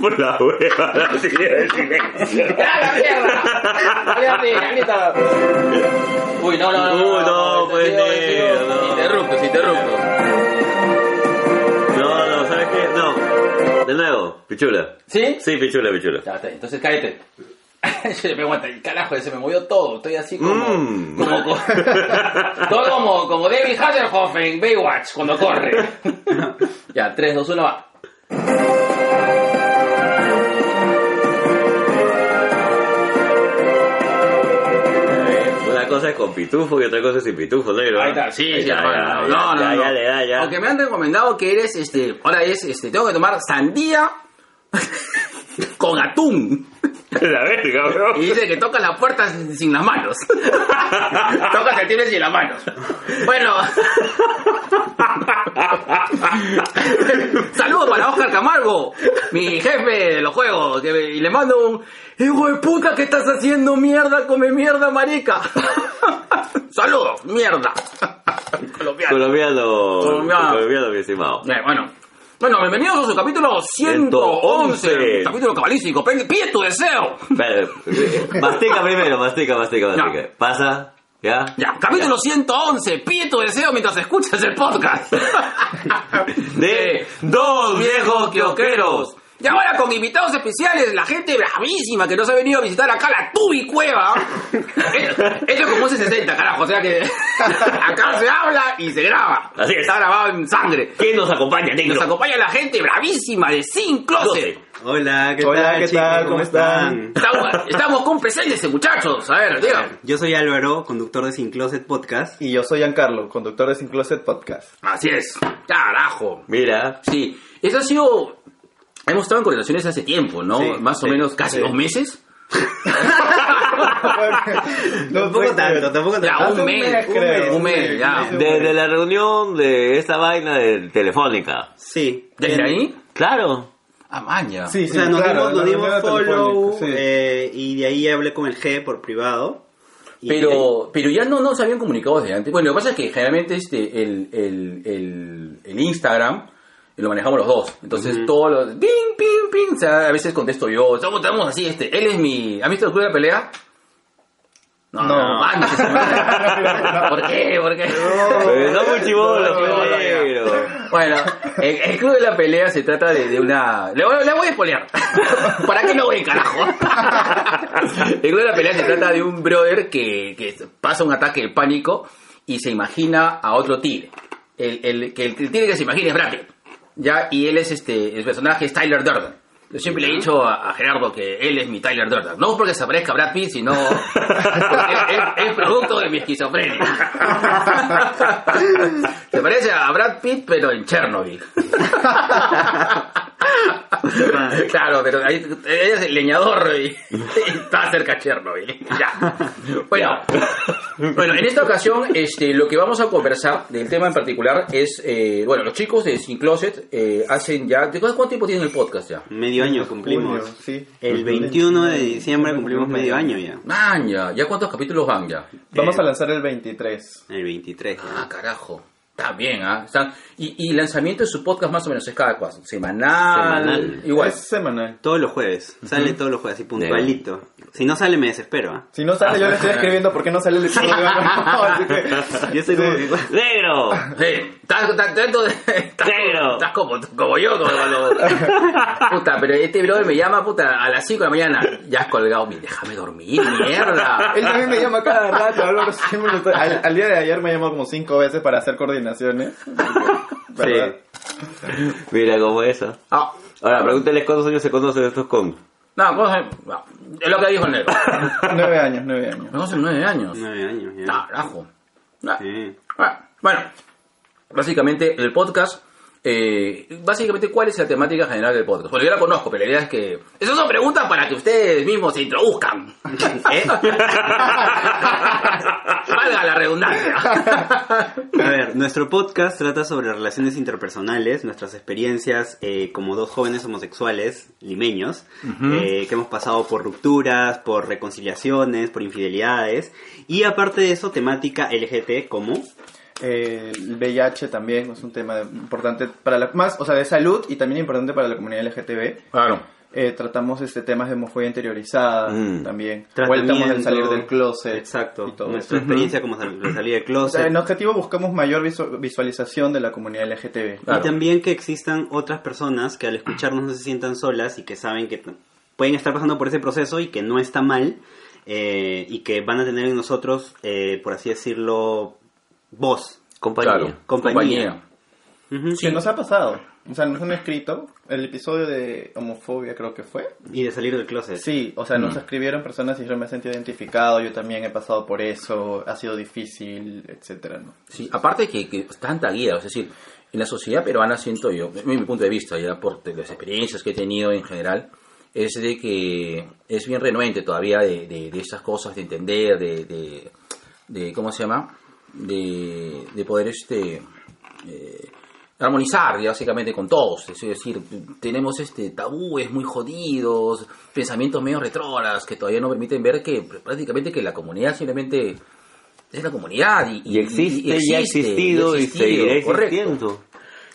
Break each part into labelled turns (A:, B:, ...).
A: Por la hueva, la siguiente silencio.
B: ¡Ya, la mierda! Uy, no, no, no.
A: Uy, no, pues, no.
B: Interruptos, interruptos.
A: No, no, ¿sabes qué? No. De nuevo, pichula.
B: ¿Sí?
A: Sí, pichula, pichula.
B: Ya, está, entonces cállate. Yo me aguanta, el carajo, se me movió todo. Estoy así como.
A: Mm.
B: como, como- todo como, como David Hasselhoff en Baywatch cuando corre. ya, 3, 2, 1, va.
A: Cosa es con pitufo y otra cosa es sin pitufo, negro.
B: Ahí está, sí, sí,
A: ya,
B: no, no,
A: ya,
B: no.
A: ya ya.
B: Aunque me han recomendado que eres, este, ahora es, este, tengo que tomar sandía con atún.
A: La verga, bro.
B: Y dice que toca la puerta sin, las manos. toca el timbre sin las manos. Bueno. Saludos para Oscar Camargo, mi jefe de los juegos. y le mando un... Hijo de puta, ¿qué estás haciendo? Mierda, come mierda, marica. Saludos, mierda. Colombiano.
A: Colombiano.
B: Colombiano.
A: Colombiano, mi estimado.
B: Eh, bueno. Bueno, bienvenidos a su capítulo 111.
A: 111.
B: Capítulo cabalístico. Pide tu deseo.
A: Espera, mastica primero, mastica, mastica, mastica.
B: Ya.
A: Pasa, ¿ya?
B: Ya, capítulo 111. Pide tu deseo mientras escuchas el podcast.
A: De
B: dos viejos quioqueros. Y ahora con invitados especiales, la gente bravísima que nos ha venido a visitar acá la Tubi Cueva. Esto esto es como un 60, carajo. O sea que acá se habla y se graba.
A: Así es.
B: Está grabado en sangre.
A: ¿Quién nos acompaña, negro?
B: Nos acompaña la gente bravísima de Sin Closet.
C: Hola, ¿qué
D: Hola,
C: tal?
D: ¿qué
C: chicos?
D: tal? ¿Cómo están?
B: Estamos, estamos con presentes, muchachos. A ver, digan.
C: Yo soy Álvaro, conductor de Sin Closet Podcast.
D: Y yo soy Giancarlo, conductor de Sin Closet Podcast.
B: Así es. Carajo.
A: Mira,
B: Sí, eso ha sido... Hemos estado en coordinaciones hace tiempo, ¿no?
C: Sí,
B: Más o
C: sí,
B: menos casi
D: sí.
B: dos meses.
C: Tampoco tanto, tampoco
B: Ya,
C: tanto.
B: un mes,
D: un mes,
B: un mes, ya.
D: Sí,
A: desde la reunión de esta vaina de telefónica.
C: Sí.
B: ¿Desde ahí?
A: Claro.
B: Ah, maña.
D: Sí,
C: O
D: sí,
C: sea, nos
D: claro,
C: dimos, nos dimos follow eh, y de ahí hablé con el G por privado.
B: Pero, pero ya no nos habían comunicado desde antes. Bueno, lo que pasa es que generalmente este, el, el, el, el Instagram lo manejamos los dos. Entonces, todo lo... Ping, ping, ping. O sea, a veces contesto yo. Estamos, así, este. Él es mi... ¿Has visto el club de la pelea? No, no,
D: No.
B: manches. ¿Por qué? ¿Por qué?
A: No muy chivolo.
B: Bueno, el, el club de la pelea se trata de, de una... Le voy, le voy a spoilear. ¿Para qué no voy, carajo? El club de la pelea se trata de un brother que, que pasa un ataque de pánico y se imagina a otro tigre. El, el, que el, tigre que se imagina es Brad Pitt. ¿Ya? Y él es este... El personaje es Tyler Durden. Yo siempre le he dicho a, Gerardo que él es mi Tyler Durden. No porque se parezca a Brad Pitt, sino porque es, producto de mi esquizofrenia. Se parece a Brad Pitt, pero en Chernobyl. claro, pero ahí él es el leñador y, está cerca Chernobyl. Ya. Bueno, bueno, en esta ocasión este, lo que vamos a conversar del tema en particular es, eh, bueno, los chicos de Sin Closet eh, hacen ya... ¿de ¿Cuánto tiempo tienen el podcast ya?
C: Medio año cumplimos.
D: Junio, sí.
C: El 21 de diciembre cumplimos medio año ya.
B: Man, ya, ¿ya cuántos capítulos van ya?
D: Vamos
C: Eh,
D: a lanzar el 23.
C: El 23.
B: Ah, carajo. Está bien, ¿ah? Está- Y, y lanzamiento de su podcast más o menos es cada cuándo? ¿Semanal?
A: Semanal.
B: Igual.
D: Es semanal.
C: Todos los jueves. Sale todos los jueves, así puntualito. Si no sale me desespero, ¿ah?
D: Si no sale, yo le estoy escribiendo por qué no sale el episodio. No, así que-
C: Yo soy como
A: ¡Negro!
B: Sí, estás, estás, dentro de- estás,
A: Negro.
B: estás como, como yo, como cuando- Puta, pero este brother me llama, puta, a las 5 de la mañana. Ya has colgado, mi- déjame dormir, mierda.
D: Él también me llama cada rato. Lo al, al día de ayer me llamó como cinco veces para hacer coordinaciones. ¿Verdad?
A: Mira cómo es eso.
B: Ah,
A: Ahora, pregúntales cuántos años se conocen estos con.
B: no, cosa, no, es lo que dijo el negro.
D: Nueve años, nueve años.
B: Me conocen nueve años.
C: Nueve años ya.
B: Carajo.
C: Sí.
B: Bueno, básicamente el podcast, eh, básicamente cuál es la temática general del podcast. Bueno, yo la conozco, pero la idea es que... Esas son preguntas para que ustedes mismos se introduzcan. ¿Eh? Valga la redundancia.
C: A ver, nuestro podcast trata sobre relaciones interpersonales, nuestras experiencias eh, como dos jóvenes homosexuales limeños, eh, que hemos pasado por rupturas, por reconciliaciones, por infidelidades, y aparte de eso, temática LGT como...
D: Eh, el VIH también es un tema importante para la, más, o sea, de salud y también importante para la comunidad LGTB.
B: Claro.
D: Eh, tratamos este temas de homofobia interiorizada
A: Mm.
D: también. Vueltamos del salir del closet.
C: Exacto.
D: Y todo
C: Nuestra
D: eso.
C: experiencia como sal- de salir del
D: O
C: closet.
D: sea, en objetivo buscamos mayor visu- visualización de la comunidad LGTB.
B: Claro.
C: Y también que existan otras personas que al escucharnos no se sientan solas y que saben que pueden estar pasando por ese proceso y que no está mal eh, y que van a tener en nosotros, eh, por así decirlo, voz.
A: Compañía.
B: Claro.
C: Compañía. Ujú.
D: Que nos ha pasado. O sea, nos han escrito el episodio de homofobia, creo que fue.
C: Y de salir del closet.
D: Sí, o sea, nos escribieron personas y dijeron, me he sentido identificado, yo también he pasado por eso, ha sido difícil, etcétera, ¿no?
B: Sí, aparte que, que tanta guía, es decir, en la sociedad peruana siento yo, desde mi punto de vista, ya por las experiencias que he tenido en general, es de que es bien renuente todavía de, de, de esas cosas, de entender, de, de, de- ¿cómo se llama? De, de poder este eh, armonizar básicamente con todos, es decir, tenemos este tabúes muy jodidos, pensamientos medio retrógrados que todavía no permiten ver que prácticamente que la comunidad simplemente es la comunidad y,
A: Y existe, y ha
B: existe,
A: existido y,
B: existido,
A: seguirá
B: correcto.
A: existiendo.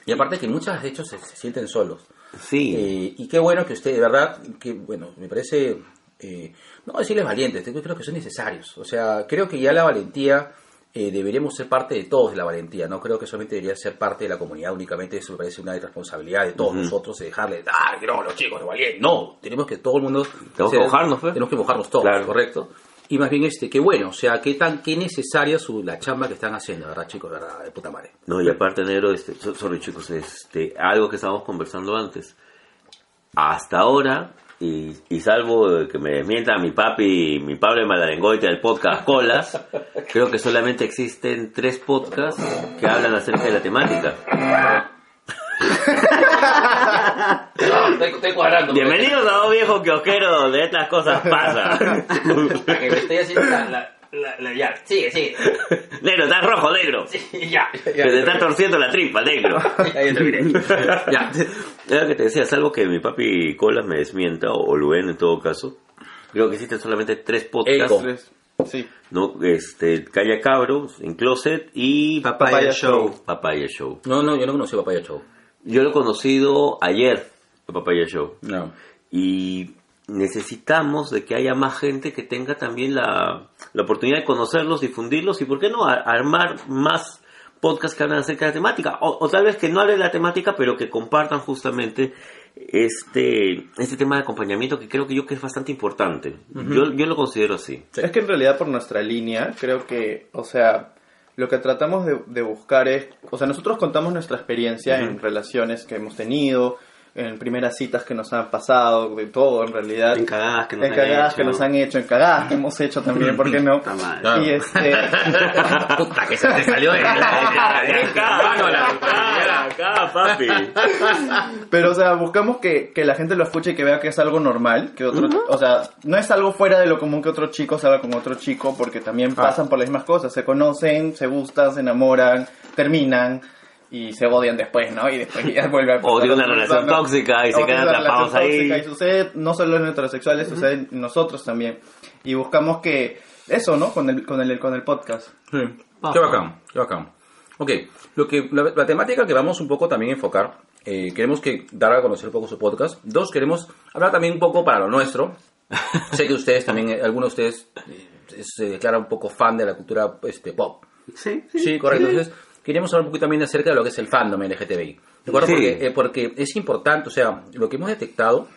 B: Y aparte que muchas de hecho se, se sienten solos.
A: Sí.
B: Eh, y qué bueno que usted, de verdad, que bueno, me parece, eh, no decirles valientes, creo que son necesarios. O sea, creo que ya la valentía eh, deberíamos ser parte de todos de la valentía, no creo que solamente debería ser parte de la comunidad únicamente, eso me parece una responsabilidad de todos nosotros, de dejarle, ah, que no, los chicos, los valientes, no, tenemos que todo el mundo...
A: Tenemos que mojarnos, pues.
B: Tenemos que mojarnos todos,
A: Claro.
B: correcto. Y más bien, este, qué bueno, o sea, qué tan, qué necesaria su, la chamba que están haciendo, ¿verdad, chicos? ¿Verdad? De puta madre.
A: No, y aparte, negro, este, so- sorry chicos, este, algo que estábamos conversando antes. Hasta ahora, y, y salvo que me desmienta mi papi, mi Pablo Malarengoite del podcast Colas, creo que solamente existen tres podcasts que hablan acerca de la temática.
B: estoy, estoy cuadrando.
A: Bienvenidos a dos viejos kiosqueros donde estas cosas pasan.
B: Para que me estoy haciendo la, la, la, la- ya, sigue, sigue.
A: negro, estás rojo, negro.
B: Sí, ya.
A: Que te está torciendo la tripa, negro.
B: Ya, ya. Ya.
A: Era lo que te decía, salvo que mi papi Colas me desmienta, o Luen en todo caso. Creo que existen solamente tres podcasts.
D: Tres. Sí.
A: ¿no? Este, Calla Cabros, En Closet y
C: Papaya,
D: Papaya
C: Show.
D: Show.
A: Papaya Show.
B: No, no, yo no conocí Papaya Show.
A: Yo lo he conocido ayer, Papaya Show.
B: No.
A: Y necesitamos de que haya más gente que tenga también la, la oportunidad de conocerlos, difundirlos y, ¿por qué no?, a- armar más podcasts que hablan acerca de la temática. O, o tal vez que no hablen de la temática, pero que compartan justamente este, este tema de acompañamiento que creo que yo que es bastante importante. yo, yo lo considero así.
B: Sí.
D: Es que en realidad por nuestra línea, creo que, o sea, lo que tratamos de, de buscar es, o sea, nosotros contamos nuestra experiencia en relaciones que hemos tenido, en primeras citas que nos han pasado, de todo en realidad.
C: En cagadas que nos
D: en
C: han
D: cagadas
C: hecho.
D: que nos han hecho, en cagadas que hemos hecho también, ¿por qué no?
C: Madre.
B: Claro.
D: Y este,
B: Puta, que se te salió de
A: acá, papi.
D: pero o sea, buscamos que, que la gente lo escuche y que vea que es algo normal, que otro, o sea, no es algo fuera de lo común que otro chico salga con otro chico, porque también
B: Ah.
D: pasan por las mismas cosas, se conocen, se gustan, se enamoran, terminan y se odian después, ¿no? Y después ya vuelve a
A: O tiene una relación
D: persona.
A: tóxica y se quedan atrapados ahí.
D: Y sucede no solo en heterosexuales, sucede en nosotros también. Y buscamos que eso, ¿no? Con el, con el, con el podcast.
B: Sí. Qué bacán, qué bacán. Ok, lo que, la, la temática que vamos un poco también a enfocar, eh, queremos que dar a conocer un poco su podcast. Dos, queremos hablar también un poco para lo nuestro. sé que ustedes también, eh, algunos de ustedes eh, se declaran un poco fan de la cultura este, pop.
C: Sí,
B: Sí, correcto. Entonces, queríamos hablar un poquito también acerca de lo que es el fandom LGTBI. ¿De acuerdo?
A: Sí.
B: Porque, eh, porque es importante, o sea, lo que hemos detectado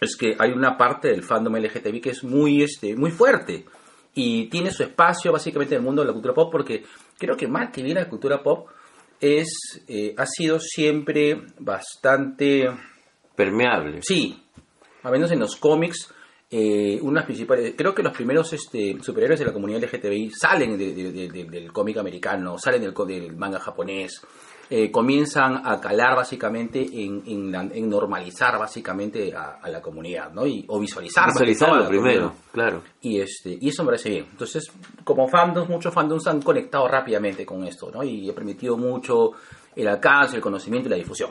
B: es que hay una parte del fandom LGTBI que es muy, este, muy fuerte y tiene su espacio básicamente en el mundo de la cultura pop porque creo que más que bien la cultura pop es, eh, ha sido siempre bastante
A: Permeable.
B: Sí, al menos en los cómics, eh, unas principales, creo que los primeros este, superhéroes de la comunidad LGTBI salen de- de- de- de- del cómic americano, salen del, del manga japonés, eh, comienzan a calar básicamente en, en la- en normalizar básicamente a, a la comunidad, ¿no? Y, o visualizar.
A: Visualizarlo primero,
B: comunidad.
A: claro.
B: Y, este, y eso me parece bien. Entonces, como fandoms, muchos fandoms han conectado rápidamente con esto, ¿no? Y ha permitido mucho el alcance, el conocimiento y la difusión.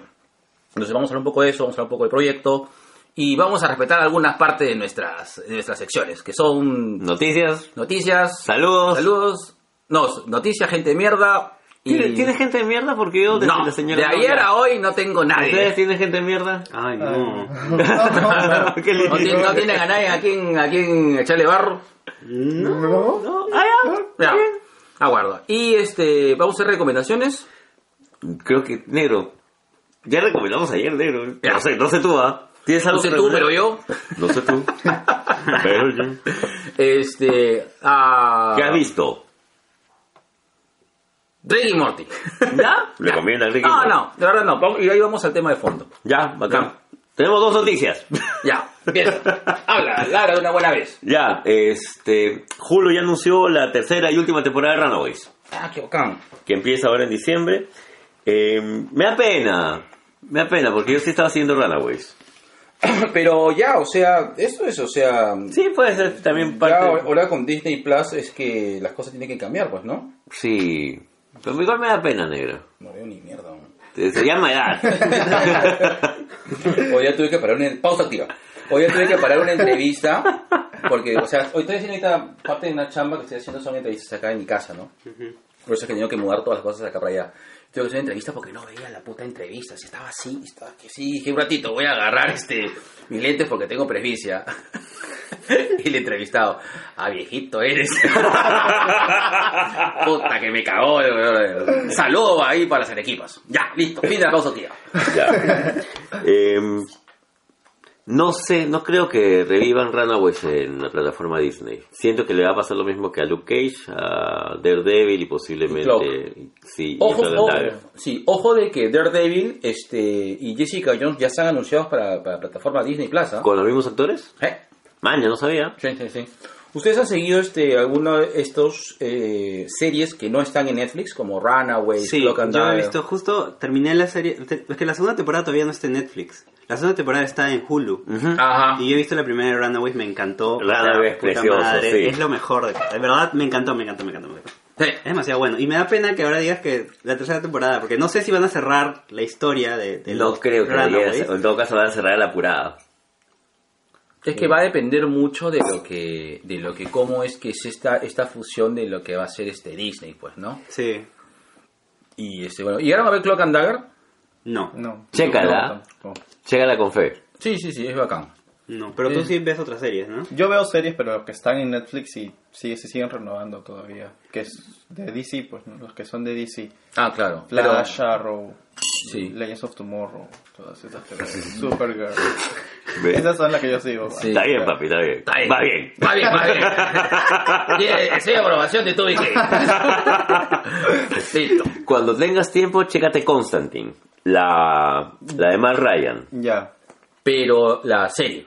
B: Entonces vamos a hablar un poco de eso, vamos a hablar un poco del proyecto y vamos a respetar algunas partes de nuestras, de nuestras secciones, que son
A: Noticias,
B: noticias,
A: saludos.
B: saludos, no, noticias, gente de mierda
A: ¿Tiene,
B: Y-
A: ¿tiene gente de mierda? Porque yo desde
B: No,
A: la señora
B: de ayer a hoy no tengo
A: ¿Ustedes
B: nadie.
A: tienen gente de mierda?
C: Ay, no.
A: Qué lindo.
B: ¿No, tienen, no tienen a nadie a quien, a quien echarle barro.
A: No, ah, ya.
B: Ya, aguardo. Y este, vamos a hacer recomendaciones.
A: Creo que, negro. Ya recomendamos ayer, negro.
B: Ya.
A: No sé, no sé tú, ¿ah? ¿Tienes
B: No
A: algo
B: sé
A: que
B: tú, pero yo.
A: No sé tú. pero yo.
B: Este, a...
A: ¿Qué has visto?
B: Rick y Morty.
A: ¿Ya? ¿Recomienda Ricky?
B: No, no, de verdad no. Y ahí vamos al tema de fondo.
A: Ya, bacán. Tenemos dos noticias.
B: Ya, empieza. Habla, Lara, de una buena vez.
A: ya, este. Hulu ya anunció la tercera y última temporada de Runaways.
B: Ah, qué bacán.
A: que empieza ahora en diciembre. Eh, me da pena, me da pena, porque yo sí estaba haciendo Runaways.
B: Pero ya, o sea, esto es, o sea...
A: Sí, puede ser también
B: Ya
A: parte.
B: ahora con Disney Plus es que las cosas tienen que cambiar, pues, ¿no?
A: Sí, pero igual me da pena, negro.
B: No veo ni mierda. ¿no?
A: Se llama edad.
B: Hoy ya tuve que parar una... Pausa activa. Hoy ya tuve que parar una entrevista porque, o sea, hoy estoy haciendo ahorita parte de una chamba que estoy haciendo son entrevistas acá en mi casa, ¿no? Por eso es que tengo que mudar todas las cosas acá para allá. Tengo que hacer una entrevista porque no veía la puta entrevista. Si estaba así, estaba que sí. Dije, un ratito, voy a agarrar este mis lentes porque tengo presbicia. y le he entrevistado. Ah, viejito eres. puta que me cagó. Saludo ahí para las arequipas. Ya, listo. Fin de la pausa, tía.
A: Ya. no sé, no creo que revivan Runaways en la plataforma Disney. Siento que le va a pasar lo mismo que a Luke Cage, a Daredevil y posiblemente. Sí,
B: Ojo, ojo, sí, ojo de que Daredevil este, y Jessica Jones ya están anunciados para, para plataforma Disney Plus. ¿ah?
A: ¿Con los mismos actores?
B: ¿Eh?
A: Man, no sabía.
B: Sí, sí, sí. ¿Ustedes han seguido este, alguna de estos eh, series que no están en Netflix, como Runaways,
C: Sí,
B: Cloak and
C: yo he visto justo, terminé la serie, es que la segunda temporada todavía no está en Netflix. La segunda temporada está en Hulu.
B: Ajá.
C: Y yo he visto la primera de Runaways, me encantó.
A: Runaways, precioso,
C: madre,
A: sí.
C: Es lo mejor. De, de verdad, me encantó, me encantó, me encantó, me encantó.
B: Sí.
C: Es demasiado bueno. Y me da pena que ahora digas que la tercera temporada, porque no sé si van a cerrar la historia de, de
A: No
C: los
A: creo que En todo caso, van a cerrar la apurada.
B: Es que va a depender mucho de lo que, de lo que, cómo es que es esta, esta fusión de lo que va a ser este Disney, pues, ¿no?
C: Sí.
B: Y este, bueno, ¿llegaron a ver Cloak and Dagger?
C: No,
D: No.
A: Chécala.
D: No,
A: Chégala con fe.
B: Sí, sí, sí, es bacán.
C: no. Pero tú
B: Eh.
C: sí ves otras series, ¿no?
D: Yo veo series, pero los que están en Netflix y sigue, se siguen renovando todavía. Que es de DC, pues, ¿no? los que son de DC.
B: Ah, claro. pero-
D: Flash, Arrow,
B: Sí.
D: Legends of Tomorrow, todas esas series. Supergirl.
A: ¿Ves?
D: Esas son las que yo sigo.
B: Sí.
A: Está bien, papi, está bien.
B: Está bien.
A: Va bien.
B: Va bien, va bien. Aprobación de tu. Listo.
A: Cuando tengas tiempo, chécate Constantine. La, la de Mark Ryan.
D: Ya.
B: Pero la serie.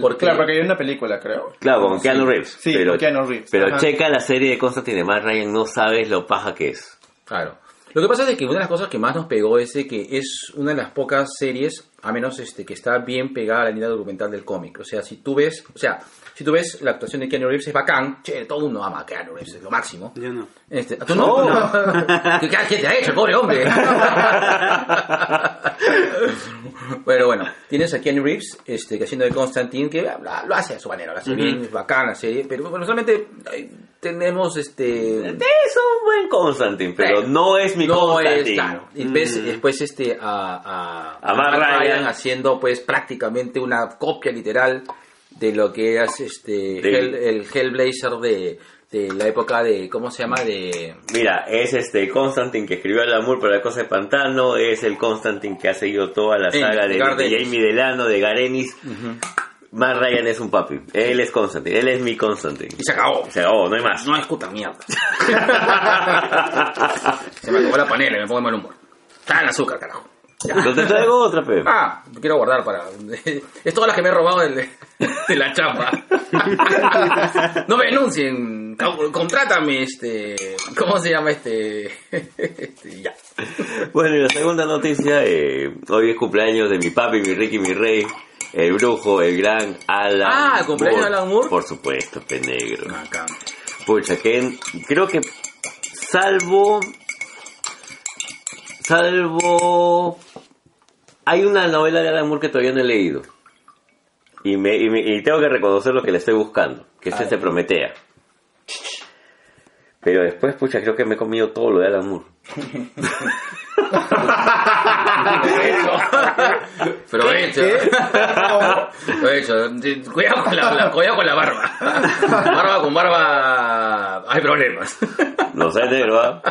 B: Porque,
D: Claro, porque hay una película, creo.
A: Claro, con Keanu Reeves.
D: Sí,
A: pero,
D: con Keanu Reeves,
A: Pero
D: ajá.
A: checa la serie de Constantine de Mark Ryan, no sabes lo paja que es.
B: Claro. Lo que pasa es que una de las cosas que más nos pegó es de que es una de las pocas series, a menos este, que está bien pegada a la línea documental del cómic. O sea, si tú ves, o sea, si tú ves la actuación de Keanu Reeves es bacán, che, todo mundo ama a Keanu Reeves, es lo máximo.
C: Yo no.
B: Este, ¿Tú no? ¿Qué, qué te ha hecho, pobre hombre? Pero bueno, tienes a Keanu Reeves este, que haciendo de Constantine, que lo, lo hace a su manera, lo hace bien, es bacán la serie, pero bueno, solamente ay, tenemos este...
A: Es un buen Constantine, pero no es mi
B: no
A: Constantine.
B: es, claro. Y ves después este a, a,
A: A Matt Ryan.
B: haciendo pues prácticamente una copia literal de lo que es este
A: De-
B: Hell- el Hellblazer de, de la época de ¿cómo se llama? de
A: Mira, es este Constantine que escribió el amor por la cosa de pantano, es el Constantine que ha seguido toda la saga de. Jamie Delano, de Garenis. Mark Ryan es un papi, él es Constantine, él es mi Constantine.
B: y se acabó.
A: Se acabó, no hay más.
B: No es puta mierda. se me acabó la panela y me pongo de mal humor. Está en azúcar, carajo.
A: Pero te traigo otra, pe.
B: Ah, quiero guardar para. Es todas las que me he robado del- de, la chamba. No me denuncien. Con- Contrátame, este. ¿Cómo se llama este? este, ya.
A: Bueno, y la segunda noticia, eh, hoy es cumpleaños de mi papi, mi Ricky, mi rey, el brujo, el gran Alan
B: Ah, ¿el cumpleaños de Alan Moore?
A: Por supuesto, pe negro.
B: Acá.
A: Pucha, que creo que salvo... Salvo... Hay una novela de Alan Moore que todavía no he leído. Y, me, y, me- y tengo que reconocer lo que le estoy buscando, que es este Prometea. Pero después, pucha, creo que me he comido todo lo de Alan Moore.
B: Provecho. Provecho. Cuidado con la, la- cuidado con la barba. Barba con barba. Hay problemas.
A: No sé, negro, ¿ah?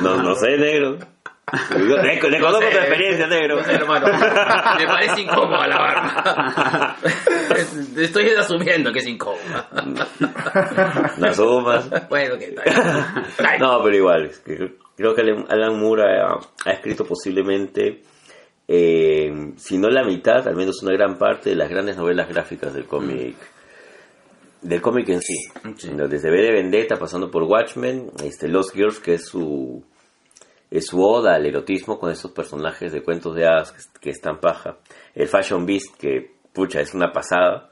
A: No, no sé, negro. Le, le conozco
B: sé.
A: tu experiencia, negro.
B: No sé, hermano. Me parece incómoda la barba. Estoy asumiendo que es incómoda.
A: No sumas.
B: Bueno, que.
A: No, pero igual, creo que Alan Moore ha, ha escrito posiblemente, eh, si no la mitad, al menos una gran parte de las grandes novelas gráficas del cómic. Del cómic en sí.
B: Sí.
A: ¿no? Desde V de Vendetta, pasando por Watchmen, este, Lost Girls, que es su, es su oda al erotismo con esos personajes de cuentos de hadas que, que están paja. El Fashion Beast, que, pucha, es una pasada.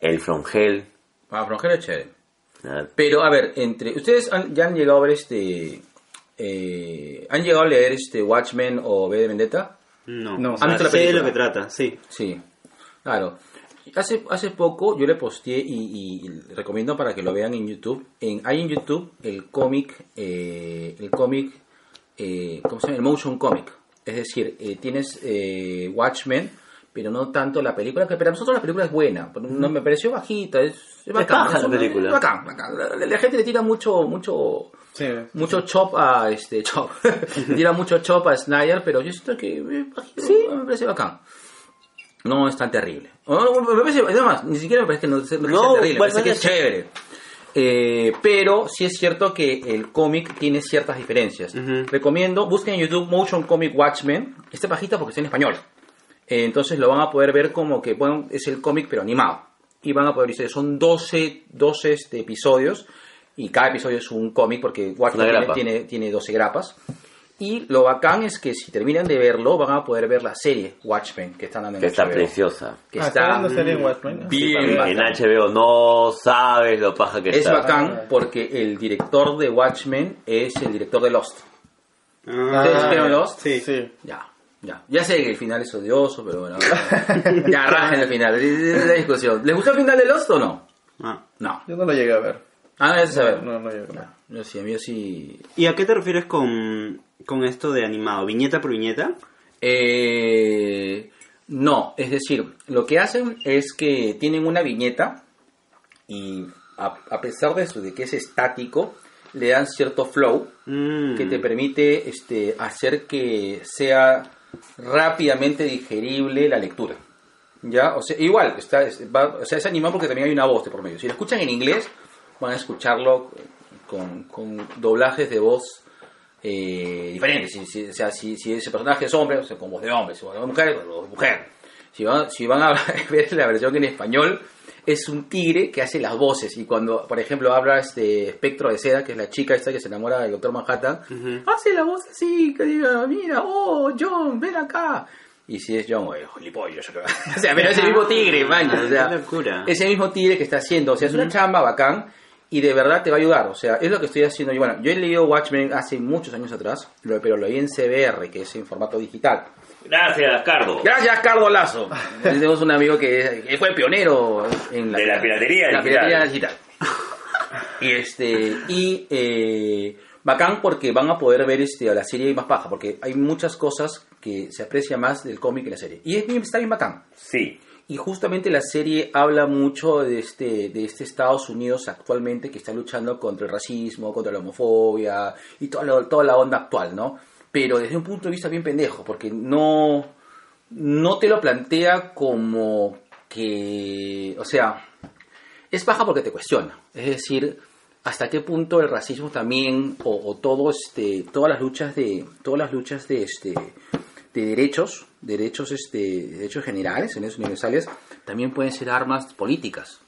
A: El From Hell.
B: Ah, Frongero es chévere.
A: ¿no?
B: Pero, a ver, entre ustedes han- ya han llegado a ver este... eh, ¿Han llegado a leer este Watchmen o V de Vendetta?
C: No,
D: No.
C: o sea,
B: ¿Han visto la
C: sé de lo que trata, sí.
B: Sí, claro. Hace, hace poco yo le posteé y, y- y recomiendo para que lo vean en YouTube. En, hay en YouTube el cómic, eh, el cómic, eh, ¿cómo se llama? El motion comic. Es decir, eh, tienes eh, Watchmen, pero no tanto la película, que para nosotros la película es buena. pero No me pareció bajita, es, es bacán. es
A: la película.
B: bacán, bacán. La, la gente le tira mucho, mucho,
D: Sí.
B: mucho chop a este chop Le tira mucho chop a Snyder pero yo siento que bajito, me parece bacán no es tan terrible O- o- me parece además ni siquiera me parece que no, sea- no sea
A: No,
B: terrible me parece que es- chévere Eh, pero sí es cierto que el cómic tiene ciertas diferencias.
C: Ujú.
B: recomiendo busquen en YouTube Motion Comic Watchmen. Está bajita porque está en español. Eh, entonces lo van a poder ver como que bueno, es el cómic pero animado. Y van a poder decir son 12 12 este, episodios. Y cada episodio es un cómic porque Watchmen tiene, tiene, tiene 12 grapas. Y lo bacán es que si terminan de verlo, van a poder ver la serie Watchmen que están dando en
A: Que está
B: HBO,
A: preciosa.
B: Que
D: Ah,
B: está
D: en Watchmen?
B: bien
A: En. HBO no sabes lo paja que
B: Es
A: está.
B: bacán porque el director de Watchmen es el director de Lost.
C: Ah,
B: ¿Ustedes vieron Lost?
C: Sí.
D: Sí.
B: Ya, ya. Ya sé que el final es odioso, pero bueno. ya rajen el final. Es la discusión. ¿Les gustó el final de Lost o no?
C: Ah.
B: No.
D: Yo no lo llegué a ver.
B: Ah, no, ya se sabe.
D: No, no llegué a ver.
B: Yo sí, a mí sí.
C: ¿Y a qué te refieres con, con esto de animado? ¿Viñeta por viñeta?
B: Eh, no, es decir, lo que hacen es que tienen una viñeta y a, a pesar de eso, de que es estático, le dan cierto flow
C: Mm.
B: que te permite este, hacer que sea rápidamente digerible la lectura. ¿Ya? O sea, igual, está, es, va- o sea, es animado porque también hay una voz de por medio. Si lo escuchan en inglés, van a escucharlo con, con doblajes de voz eh, diferentes. Si, si- o sea, si, si ese personaje es hombre, o sea, con voz de hombre. Si es mujer, con voz de mujer. Si van, si van a ver la versión en español, es un tigre que hace las voces. Y cuando, por ejemplo, habla este Espectro de Seda, que es la chica esta que se enamora del Doctor Manhattan, hace la voz así, que diga, mira, oh, John, ven acá. Y si es John, yo creo. O sea, pero es el mismo tigre, man. O sea,
C: locura.
B: ese mismo tigre que está haciendo. O sea, es una chamba bacán y de verdad te va a ayudar. O sea, es lo que estoy haciendo yo. Bueno, yo he leído Watchmen hace muchos años atrás, pero lo leí en CBR, que es en formato digital.
A: Gracias, Cardo.
B: Gracias, Cardo Lazo. Tenemos un amigo que, que fue pionero en la,
A: De la piratería
B: la
A: digital.
B: piratería digital. Y este y eh, bacán porque van a poder ver este la serie más paja porque hay muchas cosas que se aprecia más del cómic que la serie y es bien, está bien bacán
A: Sí.
B: Y justamente la serie habla mucho de este, de este Estados Unidos actualmente que está luchando contra el racismo, contra la homofobia y toda, la- toda la onda actual, ¿no? Pero desde un punto de vista bien pendejo, porque no, no te lo plantea como que, o sea, es baja porque te cuestiona. Es decir, hasta qué punto el racismo también, o, o todo este, todas las luchas de, todas las luchas de este, de derechos, derechos, este, derechos generales, derechos universales, también pueden ser armas políticas.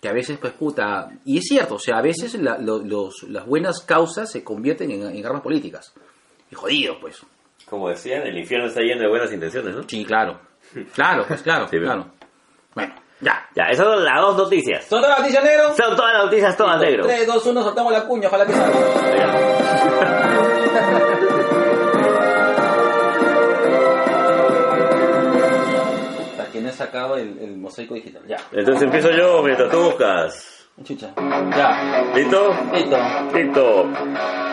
B: Que a veces, pues puta, y es cierto, o sea, a veces la- lo- los, las buenas causas se convierten en, en armas políticas. Y jodido, pues.
A: Como decían, el infierno está lleno de buenas intenciones, ¿no?
B: Sí, claro. Claro, pues claro,
A: Sí,
B: claro. Bueno, ya.
A: Ya, esas son las dos noticias.
B: ¿Son todas las noticias, negro?
A: Son todas las noticias, todas negro.
B: 3, 2, 1, soltamos la cuña, ojalá que salga. Sacado el, el mosaico digital, ya.
A: Entonces empiezo yo mientras tú buscas.
B: Chucha. Ya.
A: ¿Listo?
B: Listo.
A: Listo.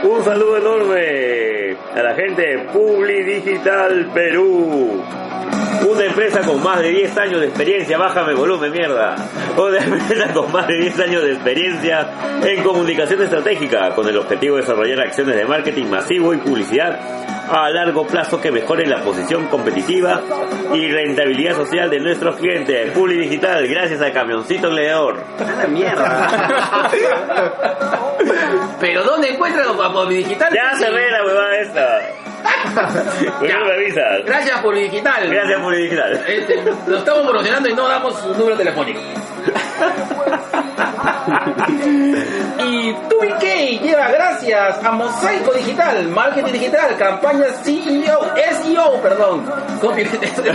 A: Un saludo enorme a la gente de Publi Digital Perú. Una empresa con más de 10 años de experiencia, bájame volumen, mierda. Una empresa con más de 10 años de experiencia en comunicación estratégica, con el objetivo de desarrollar acciones de marketing masivo y publicidad a largo plazo que mejoren la posición competitiva y rentabilidad social de nuestros clientes. Publi Digital, gracias a Camioncito Leedor.
C: ¡A la mierda!
B: Pero ¿dónde encuentran a Publi Digital?
A: Ya se ve la huevada esta.
B: Gracias Publi Digital.
A: Gracias Publi Digital.
B: Este, lo estamos promocionando y no damos su número telefónico. Y 2K lleva gracias a Mosaico Digital, Marketing Digital, campaña CEO, SEO, perdón.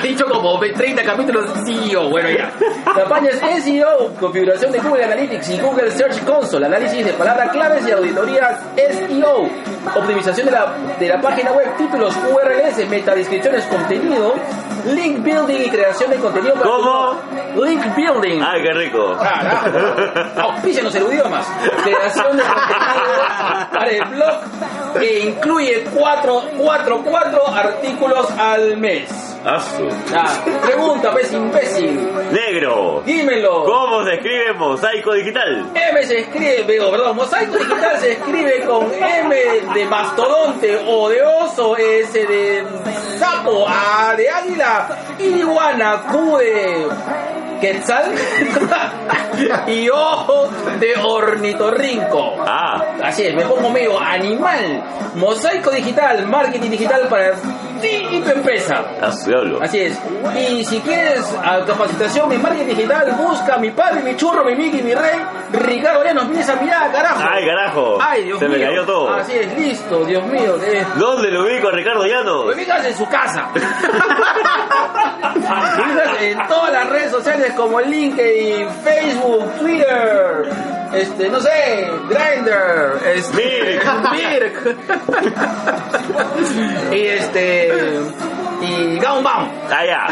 B: He dicho como 30 capítulos CEO, bueno ya. Campañas SEO, configuración de Google Analytics y Google Search Console, análisis de palabras claves y auditorías SEO, optimización de la, de la página web, títulos, URLs, metadescripciones, contenido, link building y creación de contenido.
A: ¿Cómo?
B: Link building.
A: Qué rico.
B: Carajo. Auspícianos el idiomas. Creación de para el blog que incluye cuatro, cuatro, cuatro artículos al mes.
A: Asu.
B: Ah, pregunta, pues imbécil.
A: Negro.
B: Dímelo.
A: ¿Cómo se escribe mosaico digital?
B: M se escribe, digo, perdón, mosaico digital se escribe con M de mastodonte, O de oso, S de sapo, A de águila, iguana, Q de quetzal, y O de ornitorrinco.
A: Ah,
B: Así es, me pongo medio animal. Mosaico digital, marketing digital para ti y tu empresa. Así es. Y si quieres capacitación en marketing digital, busca mi padre, mi churro, mi Mickey, mi rey, Ricardo Llanos, mira esa mirada, carajo.
A: Ay, carajo.
B: Ay, Dios
A: se
B: mío.
A: me cayó todo.
B: Así es, listo, Dios mío. Eh.
A: ¿Dónde lo ubico a Ricardo Llanos?
B: Pues ubicas en su casa. en todas las redes sociales como LinkedIn, Facebook, Twitter, este, no sé, Grindr, este, Mirk. y este y Gaumbaum.
A: Ah, ya.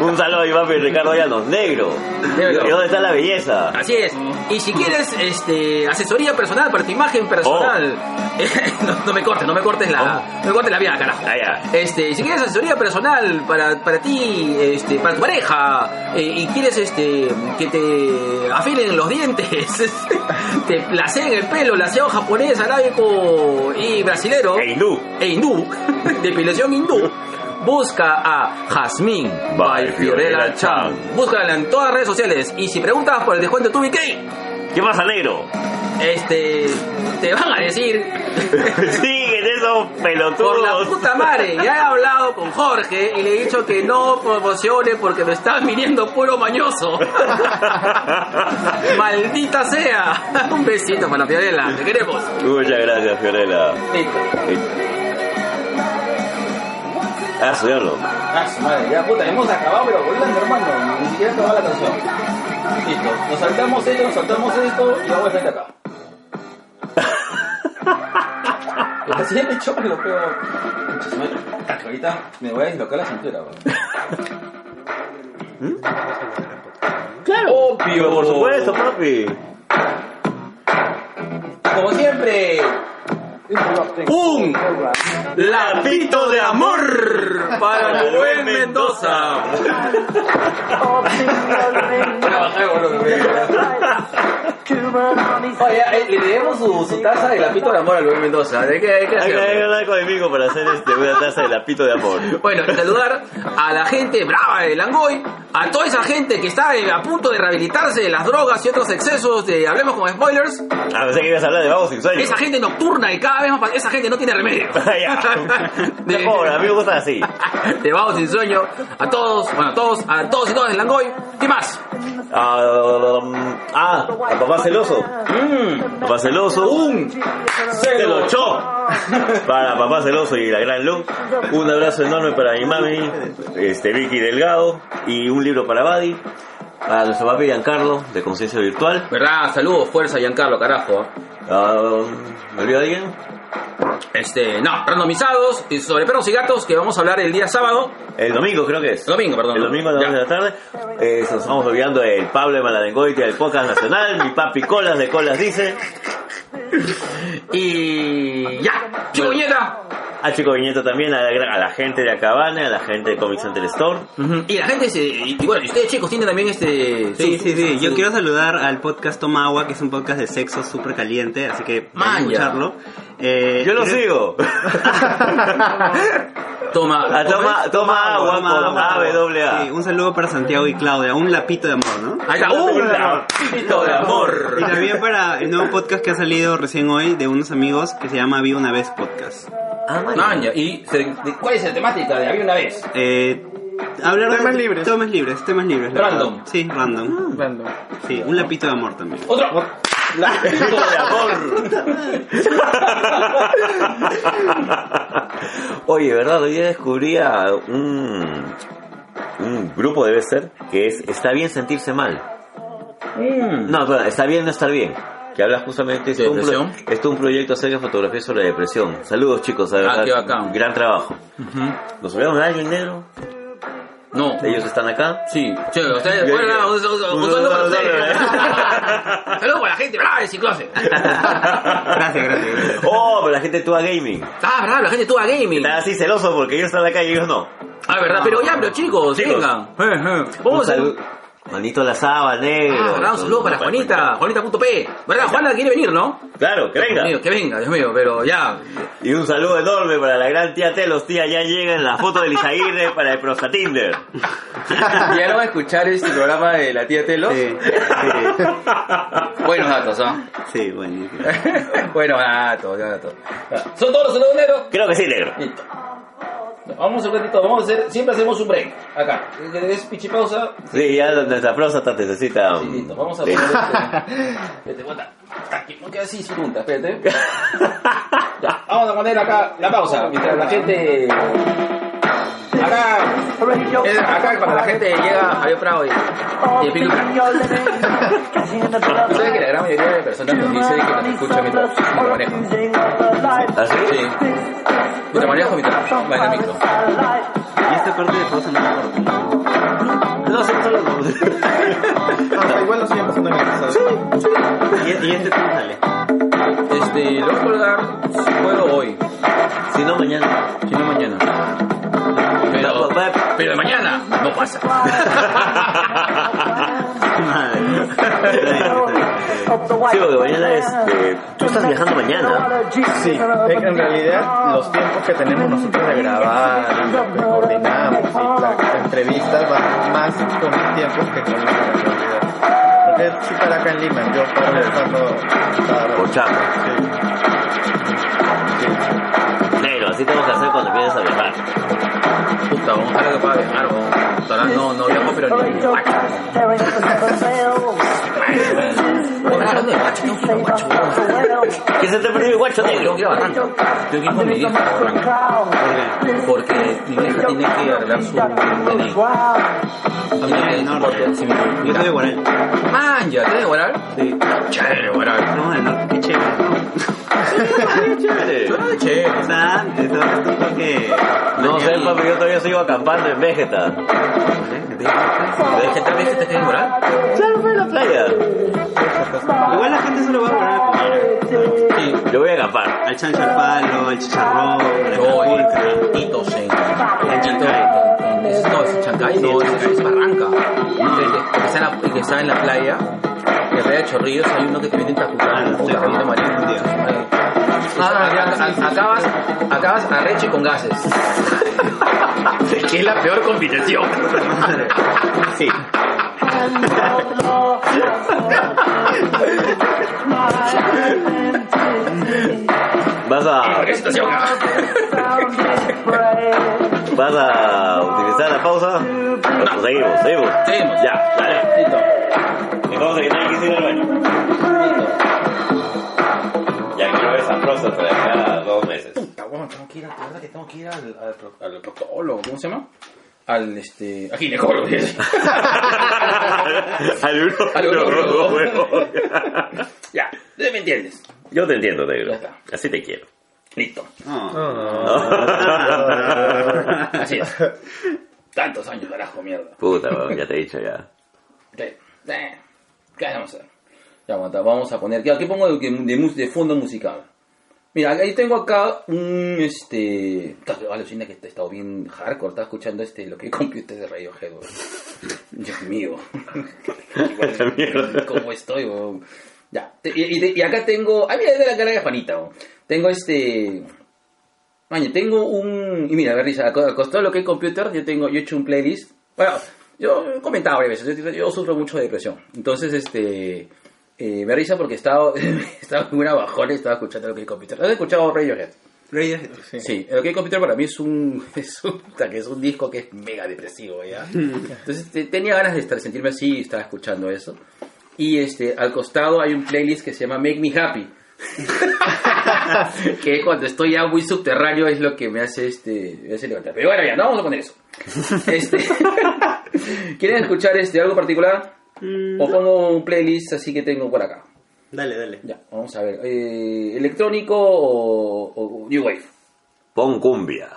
A: Un saludo a mi papi Ricardo Llanos. Negro.
B: Negro.
A: ¿Y dónde está la belleza?
B: Así es. Y si quieres este asesoría personal para tu imagen personal, no, no me cortes, no me cortes la, no me cortes la vida, carajo. Este, si quieres asesoría personal para, para ti, este, para tu pareja, eh, y quieres este que te afilen los dientes, te placeen el pelo, el aseo japonés, arábico y brasilero,
A: E hindú.
B: e hindú, depilación hindú, busca a Jasmine by Fiorella Chan. Búscala en todas las redes sociales y si preguntas por el descuento de tu BK,
A: ¿Qué pasa, negro?
B: este, te van a decir
A: Siguen esos
B: por la
A: pelotudos.
B: puta madre. Ya he hablado con Jorge y le he dicho que no promocione porque me están viniendo puro mañoso. Maldita sea. Un besito para Fiorella, te queremos.
A: Muchas gracias, Fiorella.
B: Listo.
A: Ah, su diablo.
B: Ah, su madre, ya puta, hemos acabado, pero volando, hermano. Ni siquiera acabó la canción. Listo, nos saltamos esto, nos saltamos esto y vamos a frente acá. El siguiente choque lo. Tac, Ahorita me voy a dislocar la cintura, weón.
A: Claro.
B: Obvio.
A: Por supuesto, papi.
B: Como siempre, un lapito de amor para Rubén Mendoza. Oye, eh, le debemos su, su taza de lapito de amor a Rubén Mendoza. ¿De qué, hay que
A: Hay que hay que
B: hacer?
A: hablar conmigo para hacer este, una taza de lapito de amor.
B: Bueno, y saludar a la gente brava de Langoy, a toda esa gente que está eh, a punto de rehabilitarse de las drogas y otros excesos de Hablemos con Spoilers.
A: Ah, pensé que ibas a hablar de vagos sin sueño.
B: Esa gente nocturna y cada Esa gente no tiene remedio.
A: Ah, ya. Mejor, a mí me gusta así.
B: de Vagos sin Sueño, a todos, bueno, a todos, a todos y todas en Langoy. ¿Qué más?
A: Ah, a papá celoso.
B: Mm,
A: Papá celoso.
B: un
A: Se lo echó. Para papá celoso y la gran Lu. Un abrazo enorme para mi mami, este Vicky Delgado. Y un libro para Buddy. Para nuestro papi Giancarlo, de Conciencia Virtual.
B: ¿Verdad? Saludos, fuerza, Giancarlo, carajo.
A: Ah, ¿Me olvidó alguien?
B: Este, no, randomizados y sobre perros y gatos que vamos a hablar el día sábado.
A: El domingo creo que es.
B: El domingo, perdón.
A: El domingo a las
B: Ya.
A: 2 de la tarde. Eh, nos estamos olvidando el Pablo de Maladengoitia del Podcast Nacional. Mi papi Colas de Colas dice.
B: Y ya, chico
A: Al chico Viñeto también, a la, a la gente de Acabane, a la gente de Comic Center Store.
B: Ujú. Y la gente se, y, y bueno, y ustedes chicos tienen también este
C: Sí,
B: su-
C: sí, sí.
B: su-
C: Yo quiero saludar al podcast Toma Agua, que es un podcast de sexo súper caliente, así que vayan a escucharlo. Eh,
A: Yo lo
C: creo-
A: sigo.
B: toma,
A: Ah, toma, toma agua
C: Toma.
A: AWA.
C: Sí, un saludo para Santiago y Claudia, un lapito de amor, ¿no?
B: Ahí está, un lapito de amor.
C: Y también para el nuevo podcast que ha salido recién hoy de unos amigos que se llama Viva una vez podcast.
A: Ah,
B: ya. y se- de- ¿cuál es la temática de había una vez?
C: Eh, hablar de-
D: Temas libres.
C: Temas libres, temas libres.
B: Random.
C: Sí, random.
D: Random.
C: Sí, un lapito de amor también.
B: Otro.
A: Lapito de amor. Oye, ¿verdad? Hoy día descubrí a un, un grupo, debe ser, que es Está bien sentirse mal. No, perdón, Está bien no estar bien. Que habla justamente
B: ¿De
A: esto un,
B: depresión?
A: esto es un proyecto acerca de fotografía sobre la depresión. Saludos chicos,
B: Ah,
A: verdad,
B: qué bacán.
A: gran trabajo. ¿Nos a alguien negro?
B: No.
A: Ellos están acá.
B: Sí, che, ustedes, bueno, un, saludo para ustedes. Saludos para la gente, brava, de Ciclose.
C: Gracias, gracias. gracias.
A: Oh, pero la gente de Tua Gaming.
B: Ah, verdad, la gente tuvo gaming.
A: Están así celosos porque ellos están acá y ellos no.
B: Ah, verdad, pero ya, pero chicos,
A: Chicos.
B: vengan. Eh, eh. Vamos a
A: saludo. Manito la Saba, negro.
B: Ah, un saludo para Juanita, Juanita.p. ¿Verdad? Juana quiere venir, ¿no?
A: Claro, que venga.
B: Dios mío, que venga, Dios mío, pero ya.
A: Y un saludo enorme para la gran tía Telos, tía, ya llega en la foto de Lizaguirre para el Prostatinder.
B: ¿Ya no va a escuchar este programa de la tía Telo?
C: Sí, sí,
B: Buenos datos, ¿ah?
C: sí, buenísimo.
B: Buenos datos, buenos datos. ¿Son todos los saludos negros?
A: Creo que sí, negro.
B: Vamos un ratito, vamos a hacer, siempre hacemos un break. Acá. Es pichipausa.
A: Sí, ya nuestra próstata necesita...
B: Sí, listo. Vamos a poner este. Espérate, aguanta. No queda así su punta, espérate. Ya, vamos a poner acá la pausa mientras la gente. Acá, es- acá cuando la gente llega a Javier Prado y, y el Piluca. ¿Sabes que la gran mayoría de personas nos dice que nos escucha mientras mientras maneja?
A: ¿Así?
B: Sí. Mientras maneja o mientras va en el micro.
C: Y esta parte de pausa no me
A: sí, solo no.
D: Ah, igual lo siguen pasando en el pasado.
C: Y, y este cómo sale.
B: Este, lo voy a colgar si puedo hoy,
A: Si no, mañana.
B: si no mañana. Pero, pero de mañana no pasa.
A: Sí, porque mañana es... eh, tú estás viajando mañana.
D: Sí, en en realidad los tiempos que tenemos nosotros de grabar, lo que coordinamos y la entrevista van más con mis tiempos que con en realidad. Porque sí para acá en Lima, yo rato.
A: Por chamba.
D: Sí.
A: Negro, así tenemos que hacer cuando empieces a viajar.
B: Puta, vamos a ver que pueda viajar, vamos. Ahora no, no viajo, pero ni hablando de guacho, a guacho.
A: ¿Qué se te perdió el guacho negro?
B: a que ir con mi vieja a. Porque mi vieja tiene que arreglar su DNI.
C: Norte.
B: Sí, mi-
C: Yo soy de Guaral.
B: Man, ya, ¿te de Guaral?
C: Sí.
B: Chévere, Guaral.
C: Somos Qué chévere.
A: Chévere.
B: Ah, Chévere.
C: O sea, antes, ahora es un toque...
A: No sé, papi, yo todavía sigo acampando en Vegeta.
B: ¿Ves que tal vez que te quede en Guaral?
A: Claro, fue en la playa.
C: Igual la gente solo va a Guaral a comer.
B: Sí.
A: Yo voy a acampar.
C: Al chancho al palo, al chicharrón, a la
B: No,
C: cajuica.
B: en Iquitos, en, en En- no, es Chancay, no, es, es Barranca. El que, está en la, el que está en la playa, playa de Chorrillos, hay uno que te vende en
C: Ah,
B: Tacucán, puta, que viene
C: sí.
B: Ah, ya, a- acabas, acabas a reche con gases. que es la peor combinación.
A: Sí. Vas a,
B: ¿Qué situación?
A: Vas a utilizar la pausa. Pues seguimos, seguimos.
B: Seguimos.
A: Ya, dale.
B: Listo.
A: A que nadie quise ir al baño. Ya quiero esa próstata de acá a dos meses.
B: Puta, bueno, tengo que ir, a, la verdad que tengo que ir al, al, pro- al proctólogo, ¿cómo se llama? Al, este, a ginecólogo.
A: Al uno.
B: Al urólogo.
A: huevón.
B: ya, ¿me entiendes?
A: Yo te entiendo, negro.
B: Ya está.
A: Así te quiero.
B: Listo.
C: Ah.
B: Así es. Tantos años, carajo, mierda.
A: Puta, ya te he dicho ya.
B: ¿Qué? Eh, ¿Qué vamos a hacer? Ya, aguanta, vamos a poner. ¿Qué, pongo de, de, de fondo musical? Mira, ahí tengo acá un. Este. Alucina que he estado bien hardcore. Estaba escuchando este, lo que computer de Radiohead, weón. Dios mío. ¿Cómo estoy, weón? Ya. Y, y- y acá tengo. Ah, mira, es de la cara de Juanita, weón. Tengo este. Maña, tengo un. Y mira, a Risa, al costado lo que es computer, yo tengo, yo he hecho un playlist. Bueno, yo he comentado varias veces, yo, yo sufro mucho de depresión. Entonces, este. Eh, me risa porque estaba, estaba en una bajona y estaba escuchando lo que es computer. ¿Has escuchado Radiohead?
C: Radiohead.
B: Sí, el OK Computer para mí es un, es un, que es un disco que es mega depresivo, ¿ya? Entonces te- tenía ganas de estar, sentirme así y estaba escuchando eso. Y este, al costado hay un playlist que se llama Make Me Happy. que cuando estoy ya muy subterráneo es lo que me hace este me hace levantar. Pero bueno, ya, no vamos a poner eso. Este, ¿Quieren escuchar este algo particular? O pongo un playlist así que tengo por acá.
C: Dale, dale.
B: Ya, vamos a ver. Eh, ¿Electrónico o, o New Wave?
A: Pon cumbia.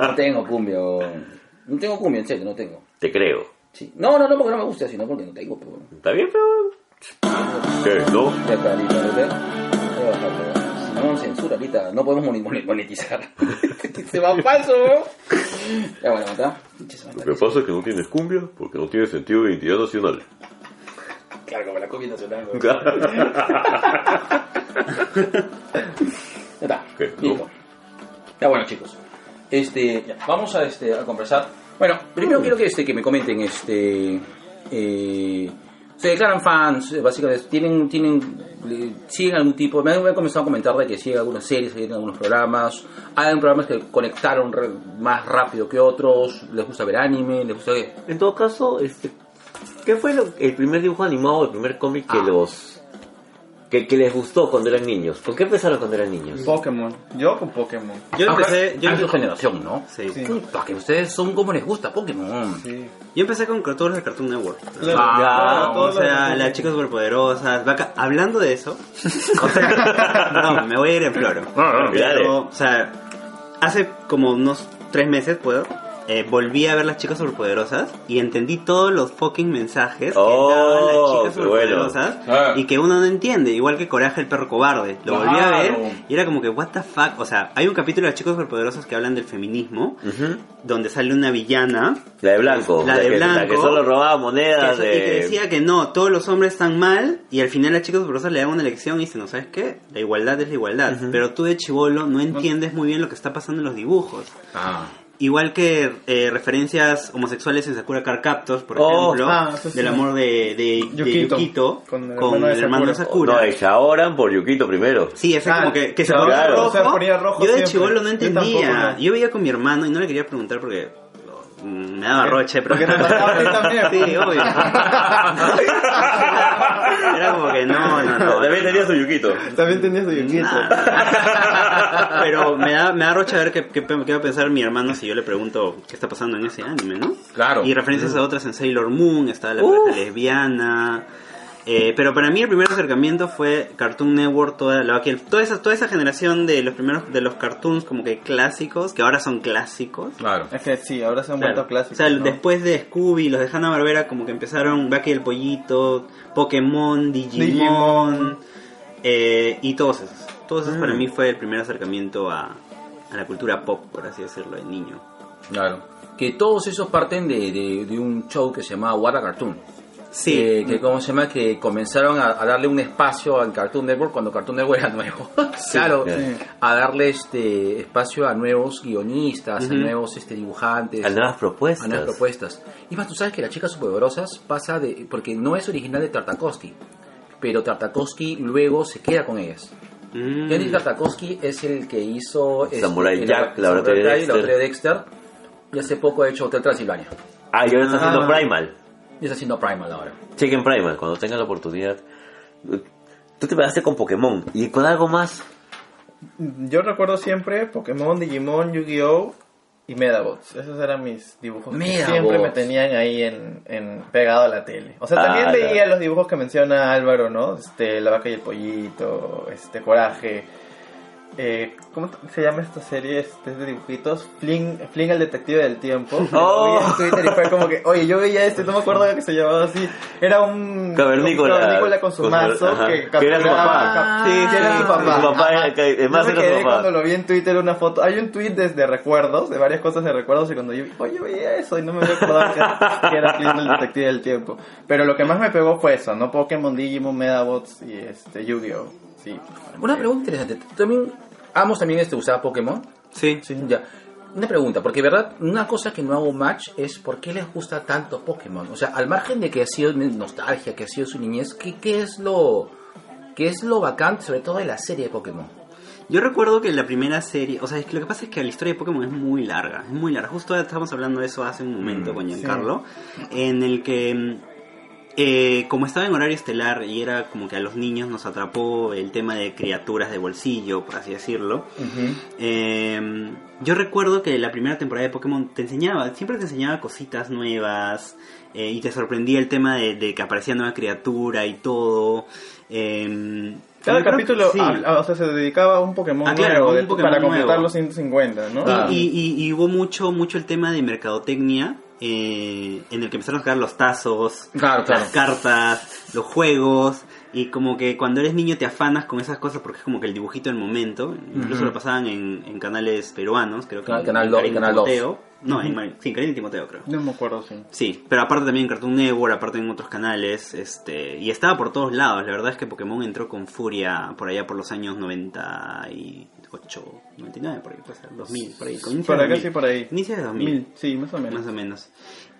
B: No tengo cumbia. o- No tengo cumbia, en serio, no tengo.
A: Te creo.
B: Sí. No, no, no, porque no me gusta, sino porque no tengo. Pero...
A: ¿Está bien, pero... ¿Qué? ¿No?
B: Ya está, listo, ¿no? Voy a bajarlo. Si no, censura ahorita. No podemos monetizar. Se va falso, ¿no? Ya, bueno, ¿está?
A: Lo que pasa es que no tienes cumbia porque no tienes sentido de identidad nacional.
B: Claro, como la cumbia nacional. ¿no? Ya está.
A: ¿Qué?
B: Listo. Ya bueno, chicos. Este, ya, vamos a este a conversar. Bueno, primero quiero que este que me comenten este eh, se declaran fans, básicamente tienen tienen siguen algún tipo, me han, me han comenzado a comentar de que siguen algunas series, siguen algunos programas, hay programas que conectaron re- más rápido que otros, les gusta ver anime, les gusta ver
A: En todo caso, este, ¿qué fue lo- el primer dibujo animado, el primer cómic que
B: Ah.
A: los que, que les gustó cuando eran niños? ¿Por qué empezaron cuando eran niños?
D: Pokémon. Yo con Pokémon.
C: Yo empecé, yo,
B: a su generación, ¿no?
C: sí.
D: Sí.
B: Puta, que ustedes son como les gusta Pokémon.
D: Sí.
C: Yo empecé con cartoons de Cartoon Network.
B: Ah,
C: o sea, las chicas superpoderosas. vaca- Hablando de eso, o sea, no, me voy a ir en floro.
A: Dale.
C: Pero, o sea, hace como unos tres meses, puedo, eh, volví a ver las chicas superpoderosas y entendí todos los fucking mensajes que
A: Oh,
C: daban las chicas
A: qué bueno.
C: superpoderosas
B: Ah.
C: y que uno no entiende, igual que Coraje el perro cobarde. Lo volví a ver y era como que, what the fuck. O sea, hay un capítulo de las chicas superpoderosas que hablan del feminismo, donde sale una villana
A: La de blanco.
C: La de
A: que, La que
C: blanco.
A: solo robaba
C: que,
A: monedas
C: y que
A: de...
C: decía que no, todos los hombres están mal y al final las chicas superpoderosas le dan una lección y dicen, no sabes qué, la igualdad es la igualdad, pero tú de chivolo no entiendes muy bien lo que está pasando en los dibujos.
B: Ah.
C: Igual que eh, referencias homosexuales en Sakura Card Captors, por
A: Oh,
C: ejemplo,
D: ah, eso sí.
C: del amor de, de de
D: Yukito,
C: Yukito,
D: con
C: con
D: el
C: el,
D: hermano de
C: hermano de
D: Sakura.
C: Sakura.
A: No, es Shaoran por Yukito primero.
C: Sí, ese
D: Ah,
C: como que, que se
D: claro,
C: ponía
A: claro,
C: rojo.
D: o sea, ponía rojo
C: Yo de chivolo no
D: Yo tampoco,
C: entendía.
D: no.
C: Yo veía con mi hermano y no le quería preguntar porque mm, me daba roche, pero
D: Porque te pasaba a ti también.
C: Sí, obvio. Era como que no, no, no.
A: También tenía su Yukito.
D: También tenías tu Yukito.
C: Ah. Pero me da, me da roche a ver qué, qué, qué va a pensar mi hermano si yo le pregunto qué está pasando en ese anime, ¿no?
B: Claro.
C: Y referencias a otras en Sailor Moon, está la pareja lesbiana. Eh, pero para mí el primer acercamiento fue Cartoon Network, toda, la, toda, esa, toda esa generación de los primeros de los cartoons como que clásicos, que ahora son clásicos.
B: Claro.
D: Es que sí, ahora se han
C: Claro.
D: vuelto clásicos.
C: O sea,
D: ¿no?
C: después de Scooby, los de Hanna Barbera como que empezaron Bucky el Pollito, Pokémon, Digimon,
D: Digimon.
C: eh, y todos esos. Todos esos
D: Mm.
C: para mí fue el primer acercamiento a, a la cultura pop, por así decirlo, de niño.
B: Claro. Que todos esos parten de, de, de un show que se llamaba What a Cartoon.
C: Sí,
B: Que, que ¿cómo se llama? Que comenzaron a, a darle un espacio en Cartoon Network cuando Cartoon Network era nuevo. claro.
A: sí.
B: A darle este espacio a nuevos guionistas, a
C: Ujú.
B: nuevos este, dibujantes.
A: A nuevas propuestas.
B: a nuevas propuestas. Y más, tú sabes que las chicas superpoderosas pasa de. porque no es original de Tartakovsky. Pero Tartakovsky luego se queda con ellas.
C: Mm.
B: Jenny Tartakovsky es el que hizo. este,
A: Samurai
B: el-
A: Jack,
B: Samurai
A: Laboratorio de Dexter.
B: Laboratorio de Dexter. Y hace poco ha hecho Hotel Transilvania.
A: Ah, y ahora está haciendo
C: Ah.
A: Primal.
B: Y está haciendo Primal ahora.
A: Chequen Primal cuando tengan la oportunidad. Tú te pegaste con Pokémon y con algo más.
D: Yo recuerdo siempre Pokémon, Digimon, Yu-Gi-Oh! y Medabots. Esos eran mis dibujos que
B: Medabots.
D: siempre me tenían ahí en, en pegado a la tele. O sea, también
A: Ah,
D: veía
A: ya.
D: los dibujos que menciona Álvaro, ¿no? Este, La vaca y el pollito, este, Coraje. Eh, ¿cómo se llama esta serie este, de dibujitos? Fling, Fling el detective del tiempo.
A: Oh.
D: En Twitter y fue como que, oye, yo veía este, no me acuerdo de que se llamaba así. Era un
A: Cavernícola.
D: un cavernícola con su
A: Con su-
D: mazo
A: ajá.
D: que
A: Que era su papá.
D: cap-
C: Sí,
D: que era
C: sí,
D: su papá.
A: Su papá era-
D: Ajá.
A: que- además
D: Yo me
A: era su
D: quedé
A: papá.
D: cuando lo vi en Twitter una foto. Hay un tweet desde recuerdos, de varias cosas de recuerdos, y cuando yo vi, oye, veía eso y no me había acordado que, que era Fling el detective del tiempo. Pero lo que más me pegó fue eso, ¿no? Pokémon, Digimon, Medabots y este, Yu-Gi-Oh! Sí.
B: Una pregunta interesante. ¿Tú también, ambos también este, usaba Pokémon?
C: Sí.
B: Ya. Una pregunta, porque verdad, una cosa que no hago match es por qué les gusta tanto Pokémon. O sea, al margen de que ha sido nostalgia, que ha sido su niñez, ¿qué, qué es lo qué es lo bacán, sobre todo de la serie de Pokémon?
C: Yo recuerdo que la primera serie, o sea, es que lo que pasa es que la historia de Pokémon es muy larga, es muy larga. Justo estábamos hablando de eso hace un momento con Giancarlo, en el que, mm, eh, como estaba en horario estelar y era como que a los niños nos atrapó el tema de criaturas de bolsillo, por así decirlo, eh, yo recuerdo que la primera temporada de Pokémon te enseñaba, siempre te enseñaba cositas nuevas eh, y te sorprendía el tema de, de que aparecía nueva criatura y todo. eh,
D: Cada capítulo,
C: sí.
D: o sea, se dedicaba a un Pokémon
C: Ah, claro,
D: nuevo
C: un
D: de-
C: Pokémon
D: para completar
C: nuevo.
D: los 150, ¿no?
B: Ah.
C: Y, y- y hubo mucho, mucho el tema de mercadotecnia, eh, en el que empezaron a sacar los tazos, las cartas, los juegos. Y como que cuando eres niño te afanas con esas cosas porque es como que el dibujito del momento. Incluso lo pasaban en, en, canales peruanos, creo que en,
B: Canal
C: no, en Mar- sí, y Timoteo creo.
D: No me acuerdo, sí.
C: Sí, pero aparte también en Cartoon Network, aparte en otros canales, este, y estaba por todos lados. La verdad es que Pokémon entró con furia por allá por los años 98, 99, por ahí, puede ser, 2000, por ahí. con inicio
D: Por
C: de
D: acá
C: 2000.
D: sí, por ahí.
C: Inicio de 2000.
D: Mil, sí, más o menos.
C: Más o menos.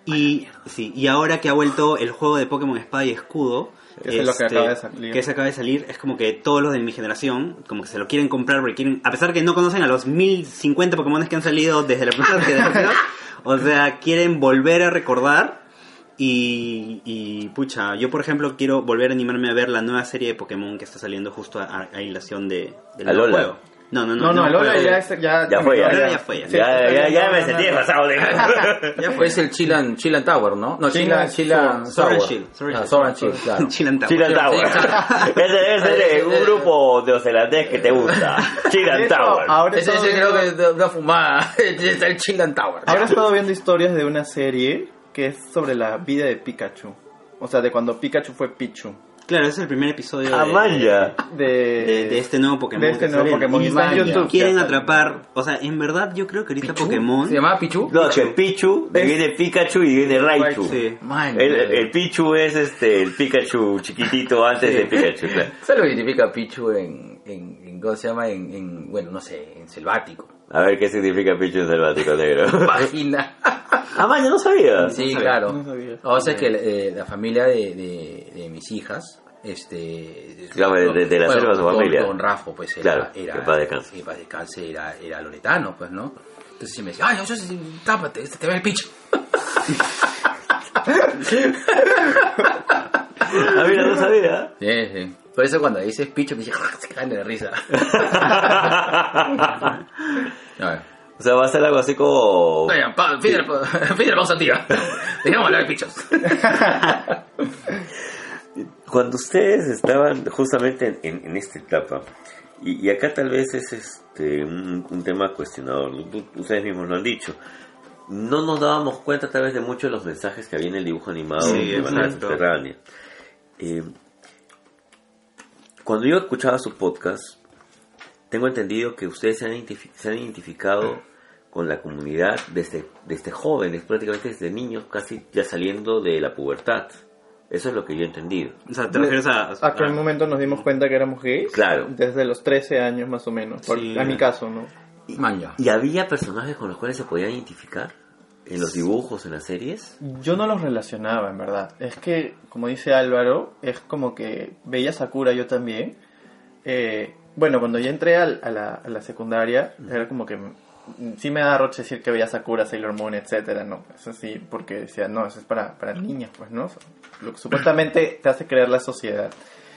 C: Y, sí, y ahora que ha vuelto el juego de Pokémon Espada y Escudo,
D: Que es lo que acaba de salir.
C: que se acaba de salir, es como que todos los de mi generación, como que se lo quieren comprar porque quieren, a pesar que no conocen a los 1050 Pokémon que han salido desde la primera generación, o sea, quieren volver a recordar. Y, y pucha, yo por ejemplo quiero volver a animarme a ver la nueva serie de Pokémon que está saliendo justo a, a hilación de, del nuevo juego. No, no, no.
D: No, no, Alola
C: juego.
D: ya, es- ya,
A: Ya fue, ya.
C: Ya fue, ya.
D: Sí,
A: Ya, ya, ya me sentí
D: no, no.
A: pasado de...
C: Ya
B: Fue ese el Chilan, Chilan Tower, ¿no? No,
D: Chilan-
B: Chilan, Tower. Ah, and Shield, claro.
C: Chilan Tower.
A: Chilan Tower. Ese debe ser de un grupo neozelandés que te gusta. Chilan Tower.
B: Ese, ese creo que es una fumada. Es el Chilan Tower.
D: Ahora he estado viendo historias de una serie que es sobre la vida de Pikachu. O sea, de cuando Pikachu fue Pichu.
C: Claro, ese es el primer episodio de.
D: De,
C: de, de este nuevo Pokémon.
D: de este
C: que
D: nuevo. Pokémon. Está en. YouTube.
C: quieren atrapar, o sea, en verdad yo creo que ahorita
B: ¿Pichu?
C: Pokémon...
B: ¿Se llamaba Pichu?
A: No, que Pichu, de viene Pikachu y viene Raichu.
C: Sí.
B: Man,
A: El, el Pichu es este el Pikachu chiquitito antes
B: Sí.
A: de Pikachu. claro.
B: ¿Sabes lo que significa Pichu en, en, en ¿cómo se llama? En, en, bueno, no sé, en selvático.
A: A ver qué significa Pichu en selvático negro.
B: Página.
A: Ah, yo no sabía.
B: Sí,
C: sabía,
B: claro.
D: no sabía.
B: O sea que eh, la familia de, de, de mis hijas, este...
A: Claro, de- de- de la selva su familia.
B: Don Rafa, pues era...
A: Claro,
B: era
A: que paz descanse.
B: paz descanse, era, era loretano, pues, ¿no? Entonces sí me decía, ay, yo sí, tápate, te ve el picho.
A: Ah, mira, no sabía.
B: Sí, sí. Por eso cuando dices picho me dice, se caen de la risa.
A: O sea, va a ser algo así como...
B: Oigan, de la pausa, tía. Dejemos hablar de pichos.
A: Cuando ustedes estaban justamente en, en- esta etapa, y, y acá tal vez es este un, un tema cuestionador, ustedes mismos lo han dicho, no nos dábamos cuenta tal vez de muchos de los mensajes que había en el dibujo animado
C: Sí,
A: de manera
C: exacto.
A: subterránea. Eh, cuando yo escuchaba su podcast, tengo entendido que ustedes se han, se han identificado con la comunidad desde, desde jóvenes, prácticamente desde niños, casi ya saliendo de la pubertad. Eso es lo que yo he entendido.
C: O sea, te refieres a...
D: ¿A qué momento nos dimos cuenta que éramos gays?
A: Claro.
D: Desde los 13 años más o menos. Por,
C: Sí.
D: A mi caso, ¿no?
B: Man, ya.
A: ¿Y había personajes con los cuales se podían identificar? ¿En los dibujos, en las series?
D: Yo no los relacionaba, en verdad. Es que, como dice Álvaro, es como que veía Sakura yo también. Eh, bueno, cuando yo entré al- a, la, a la secundaria, era como que mm, sí me da roche decir que veía Sakura, Sailor Moon, etcétera, no. Eso sí, porque decía, no, eso es para, para niñas, pues, ¿no? Lo que supuestamente te hace creer la sociedad.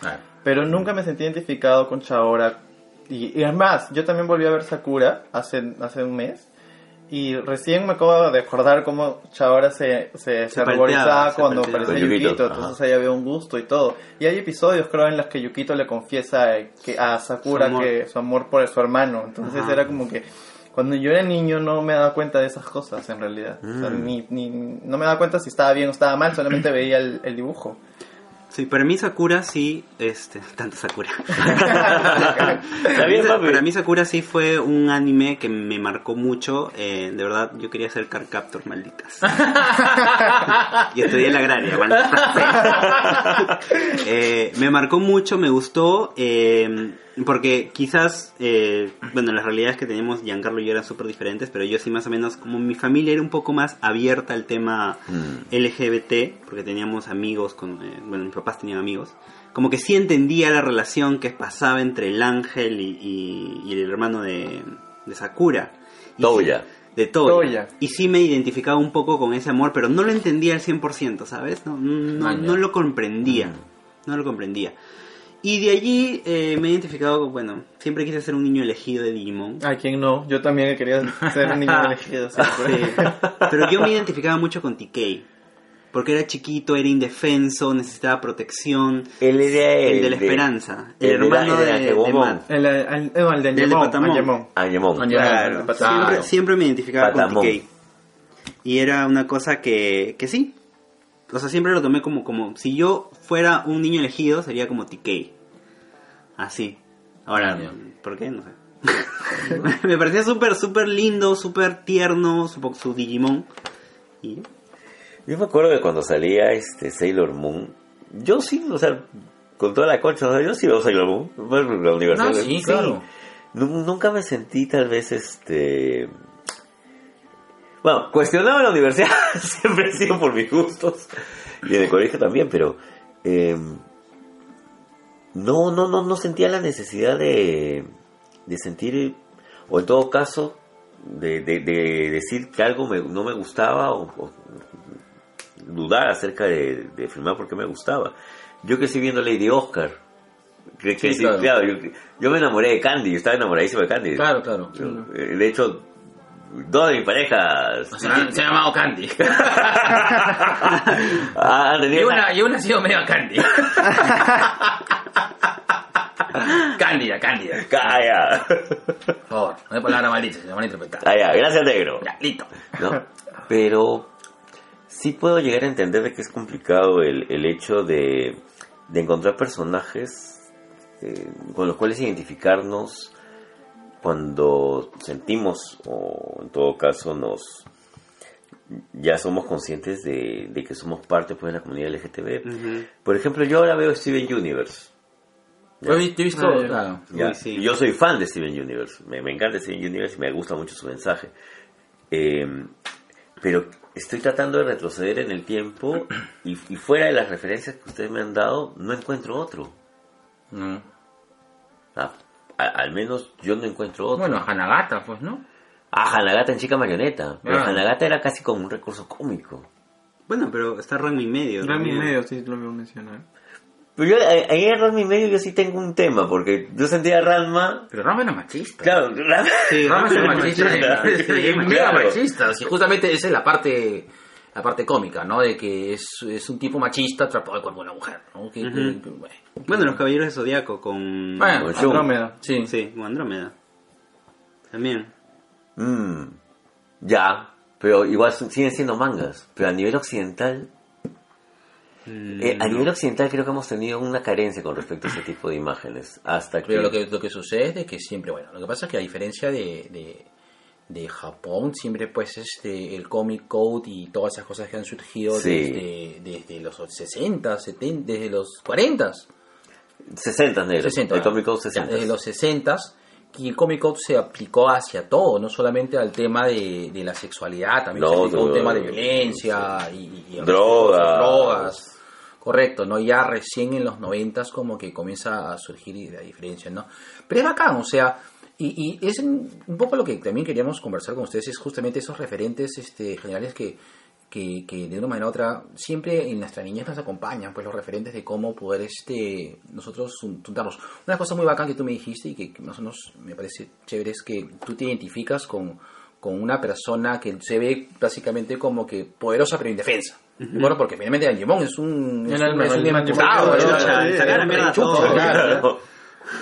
B: A ver.
D: Pero nunca me sentí identificado con Chaora. Y, y además, yo también volví a ver Sakura hace, hace un mes. Y recién me acabo de acordar cómo Chaora se, se, se,
C: Se
D: ruborizaba
C: se
D: cuando aparecía
A: Yukito,
D: Yukito, entonces ahí había un gusto y todo. Y hay episodios, creo, en los que Yukito le confiesa que a Sakura
C: Su
D: que su amor por su hermano. Entonces
C: Ajá.
D: era como que cuando yo era niño no me daba cuenta de esas cosas en realidad. O sea,
A: Mm.
D: ni, ni, no me daba cuenta si estaba bien o estaba mal, solamente veía el, el dibujo.
C: Sí, para mí Sakura sí, este, tanto Sakura. Para mí Sakura sí fue un anime que me marcó mucho. eh, de verdad, yo quería ser Car Captor, malditas. y estudié en la agraria, malditas. Eh, me marcó mucho, me gustó, eh, porque quizás, eh, bueno, las realidades que teníamos Giancarlo y yo eran súper diferentes, pero yo sí más o menos, como mi familia era un poco más abierta al tema
A: Mm.
C: LGBT, porque teníamos amigos, con, eh, bueno, mis papás tenían amigos, como que sí entendía la relación que pasaba entre el ángel y, y- y el hermano de, de Sakura. Y
A: Toya.
C: sí- de Toya.
D: Toya.
C: Y sí me identificaba un poco con ese amor, pero no lo entendía al 100%, ¿sabes? No, no, no lo comprendía. No lo comprendía. Y de allí eh, me he identificado, con- bueno, siempre quise ser un niño elegido de Digimon.
D: ¿A quién no? Yo también quería ser un niño elegido siempre.
C: Sí. Pero yo me identificaba mucho con TK. Porque era chiquito, era indefenso, necesitaba protección.
A: Él era el,
C: El de la
A: de-
C: esperanza. El,
A: el
C: hermano
A: el de
C: de, de. Matt.
D: El, el, el, no, el de
C: El de
D: Angemon. Claro.
C: Siempre, siempre me identificaba
A: Patamon.
C: con TK. Y era una cosa que, que sí. O sea, siempre lo tomé como, como si yo fuera un niño elegido, sería como TK. Así. Ahora. ¿por qué? No sé. me parecía súper, súper lindo, súper tierno su, su Digimon. Y
A: Yo me acuerdo que cuando salía este Sailor Moon, yo sí, o sea, con toda la concha, o sea, yo sí veo Sailor Moon, bueno, la universidad.
B: No, sí, claro.
A: Nunca me sentí tal vez este... Bueno, cuestionaba en la universidad, siempre he sido por mis gustos, y en el colegio también, pero... eh, no, no, no, no sentía la necesidad de, de sentir, o en todo caso, de, de- de decir que algo me- no me gustaba o, o dudar acerca de, de filmar porque me gustaba. Yo crecí viendo Lady Oscar.
B: Sí, claro.
A: claro, yo, yo me enamoré de Candy, yo estaba enamoradísimo de Candy.
B: Claro, claro.
A: Yo, eh, de hecho, dos de mis parejas
B: Se ha, se ha llamado Candy.
A: ah,
B: Y una, y una ha sido medio Candy. Cándida, Cándida.
A: Calla.
B: Por favor, no hay palabra maldita, se van a interpretar.
A: Gracias, negro.
B: Ya, listo.
A: ¿no? Pero sí puedo llegar a entender de que es complicado el, el hecho de, de encontrar personajes eh, con los cuales identificarnos cuando sentimos o en todo caso nos ya somos conscientes de, de que somos parte pues, de la comunidad LGTB. Por ejemplo, yo ahora veo Steven Universe.
B: Yo he he visto...
D: Ah, ya.
B: claro.
A: Ya,
C: Uy, sí.
A: Yo soy fan de Steven Universe. Me, me encanta Steven Universe y me gusta mucho su mensaje. Eh, pero estoy tratando de retroceder en el tiempo y, y fuera de las referencias que ustedes me han dado, no encuentro otro.
B: Mm.
A: Ah, a- al menos yo no encuentro otro.
B: Bueno, Hanagata, pues, ¿no?
A: Ah, Hanagata en Chica Marioneta. Pero
B: Ah.
A: Hanagata era casi como un recurso cómico.
C: Bueno, pero está Ranma y medio.
D: Rami
C: también.
D: medio, sí, lo veo mencionar.
A: Pero yo eh, ahí en Ranma y medio yo sí tengo un tema, porque yo sentía a Ranma...
B: Pero Rama era machista.
A: Claro, Ranma...
C: Sí, Ranma es
B: machista.
C: machista.
B: es- es mega
A: Claro.
B: machista. Sí, justamente esa es la parte la parte cómica, ¿no? De que es, es un tipo machista atrapado al cuerpo de una mujer, ¿no? Que- que- bueno.
C: Bueno, los caballeros de Zodíaco con.
B: Bueno,
A: Con.
D: Andrómeda.
B: Sí.
C: Sí, con Andrómeda. También.
A: Mm, ya, pero igual siguen siendo mangas. Pero a nivel occidental, eh, a
C: no.
A: nivel occidental creo que hemos tenido una carencia con respecto a ese tipo de imágenes. Hasta que...
B: Pero lo que, lo que sucede es que siempre, bueno, lo que pasa es que a diferencia de, de, de Japón, siempre pues este el Comic Code y todas esas cosas que han surgido
A: Sí.
B: desde, desde los 60, 70, desde los 40,
A: 60 negros.
B: 60.
A: El Comic Code
B: Ya,
A: 60.
B: desde los 60 y el Comic Code se aplicó hacia todo, no solamente al tema de, de la sexualidad, también
A: No,
B: se aplicó un
A: no,
B: tema de
A: no,
B: violencia y, y- y
A: Drogas.
B: drogas. Correcto, ¿no? Ya recién en los 90 como que comienza a surgir la diferencia, ¿no? Pero es bacán, o sea, y, y es un, poco lo que también queríamos conversar con ustedes, es justamente esos referentes este, generales que, que, que de una manera u otra siempre en nuestra niñez nos acompañan, pues los referentes de cómo poder este nosotros juntarnos. Una cosa muy bacán que tú me dijiste y que, que más o menos me parece chévere es que tú te identificas con, con una persona que se ve básicamente como que poderosa pero indefensa. ¿De acuerdo? Porque finalmente Digimon es un... Es un,
D: el-
B: es un.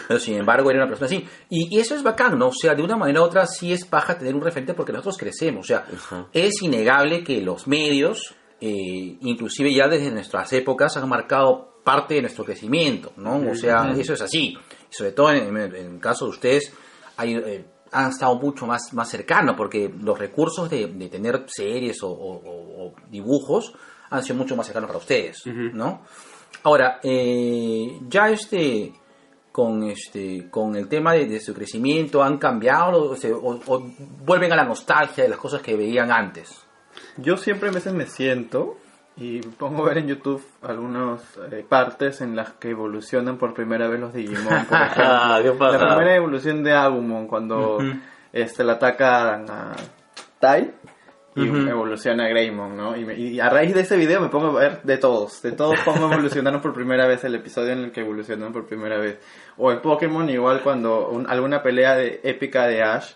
B: Pero sin embargo era una persona así. Y, y eso es bacán, ¿no? O sea, de una manera u otra sí es paja tener un referente porque nosotros crecemos. O sea, es innegable que los medios, eh, inclusive ya desde nuestras épocas, han marcado parte de nuestro crecimiento, ¿no? O sea, eso es así. Sobre todo en, en el caso de ustedes, hay, eh, han estado mucho más, más cercanos porque los recursos de, de tener series o, o- o- o dibujos han sido mucho más cercanos para ustedes, ¿no? Ahora, eh, ya este con este con el tema de, de su crecimiento han cambiado o, se- o- o vuelven a la nostalgia de las cosas que veían antes.
D: Yo siempre a veces me siento y pongo a ver en YouTube algunas eh, partes en las que evolucionan por primera vez los Digimon. Por ejemplo.
A: Ah, ¿qué pasa?
D: La primera evolución de Agumon cuando este, le atacan a Tai y evoluciona a Greymon, ¿no? Y, me- y a raíz de ese video me pongo a ver de todos, de todos cómo evolucionaron por primera vez el episodio en el que evolucionaron por primera vez. O en Pokémon igual cuando un- alguna pelea de, épica de Ash,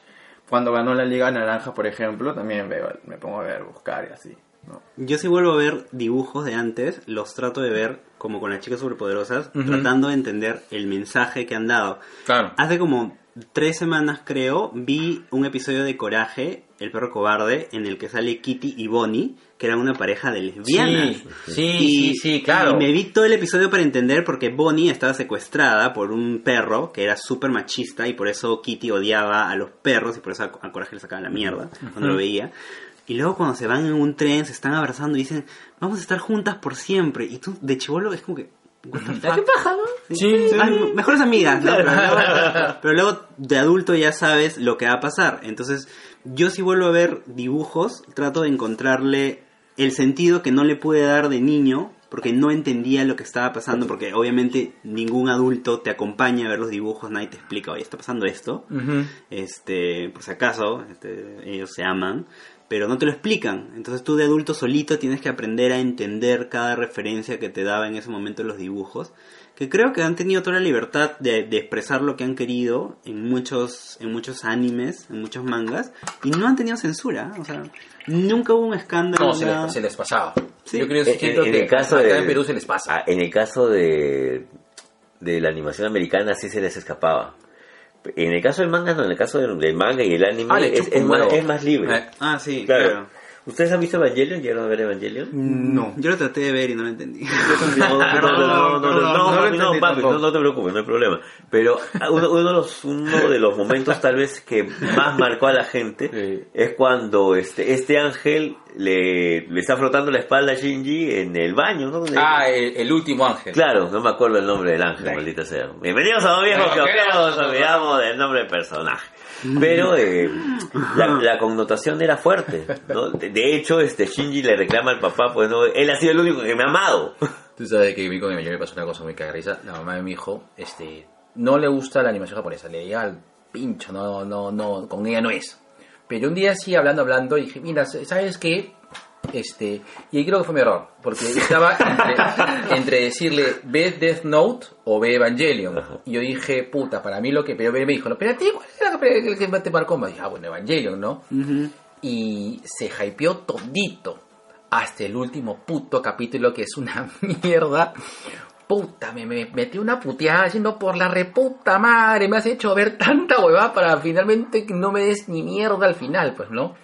D: cuando ganó la Liga Naranja, por ejemplo, también veo, me pongo a ver, buscar y así, ¿no?
C: Yo si vuelvo a ver dibujos de antes, los trato de ver como con las chicas superpoderosas, tratando de entender el mensaje que han dado.
B: Claro.
C: Hace como tres semanas, creo, vi un episodio de Coraje, el perro cobarde, en el que sale Kitty y Bonnie, que eran una pareja de lesbianas.
B: Sí, sí, sí, sí, claro.
C: Y me vi todo el episodio para entender porque Bonnie estaba secuestrada por un perro que era súper machista y por eso Kitty odiaba a los perros y por eso a a Coraje le sacaba la mierda cuando lo veía. Y luego cuando se van en un tren, se están abrazando y dicen, vamos a estar juntas por siempre. Y tú, de chivolo, es como que...
B: ¿Qué paja, no?
C: Sí, Ay, mejores amigas, ¿no? Pero luego, pero luego de adulto ya sabes lo que va a pasar. Entonces, yo si vuelvo a ver dibujos, trato de encontrarle el sentido que no le pude dar de niño, porque no entendía lo que estaba pasando, porque obviamente ningún adulto te acompaña a ver los dibujos, nadie te explica, oye, está pasando esto. Este, por si acaso, este, ellos se aman, pero no te lo explican. Entonces tú de adulto solito tienes que aprender a entender cada referencia que te daba en ese momento los dibujos, que creo que han tenido toda la libertad de, de expresar lo que han querido en muchos, en muchos animes, en muchos mangas, y no han tenido censura. O sea, nunca hubo un escándalo.
B: No, se
C: nada.
B: les, se les pasaba.
C: Sí.
B: Yo creo
A: En,
B: siento
A: en
B: que
A: el caso
B: acá
A: de,
B: en Perú se les pasa.
A: Ah, En el caso de, de la animación americana sí se les escapaba. En el caso del manga, no, en el caso del, del manga y el anime
B: Ah,
A: es, es más, es más libre.
C: Ah, sí,
A: claro.
C: claro.
A: ¿Ustedes han visto Evangelion? ¿Llegaron a ver Evangelion?
D: No.
C: Yo lo traté de ver y no lo entendí.
A: No, no, no, no, papi, no, te preocupes, no hay problema. Pero uno, uno, de los, uno de los momentos tal vez que más marcó a la gente
B: Sí.
A: es cuando este, este ángel le, le está frotando la espalda a Shinji en el baño, ¿no?
B: Ah, el, el último ángel.
A: Claro, no me acuerdo el nombre del ángel, maldita sea. Bienvenidos a Dos Viejos que
B: ¿qué
A: nos olvidamos del nombre del personaje. Pero eh, la, la connotación era fuerte, ¿no? De, de hecho, este Shinji le reclama al papá, pues no, él ha sido el único que me ha amado.
B: Tú sabes que a mí con mi mayor me pasó una cosa muy cagarriza. La mamá de mi hijo, este, no le gusta la animación japonesa, le llega al pincho, no, no, no, con ella no es. Pero un día sí, hablando, hablando, dije, mira, ¿sabes qué? Este, y ahí creo que fue mi error, porque estaba entre, entre decirle, ve Death Note o ve Evangelion. Y yo dije, puta, para mí lo que pero me dijo, no, espérate, ¿cuál era el que te marcó más? Y dije, ah, bueno, Evangelion, ¿no? y se hypeó todito hasta el último puto capítulo que es una mierda. Puta, me, me metí una puteada diciendo por la reputa madre, me has hecho ver tanta huevada para finalmente que no me des ni mierda al final, pues, ¿no?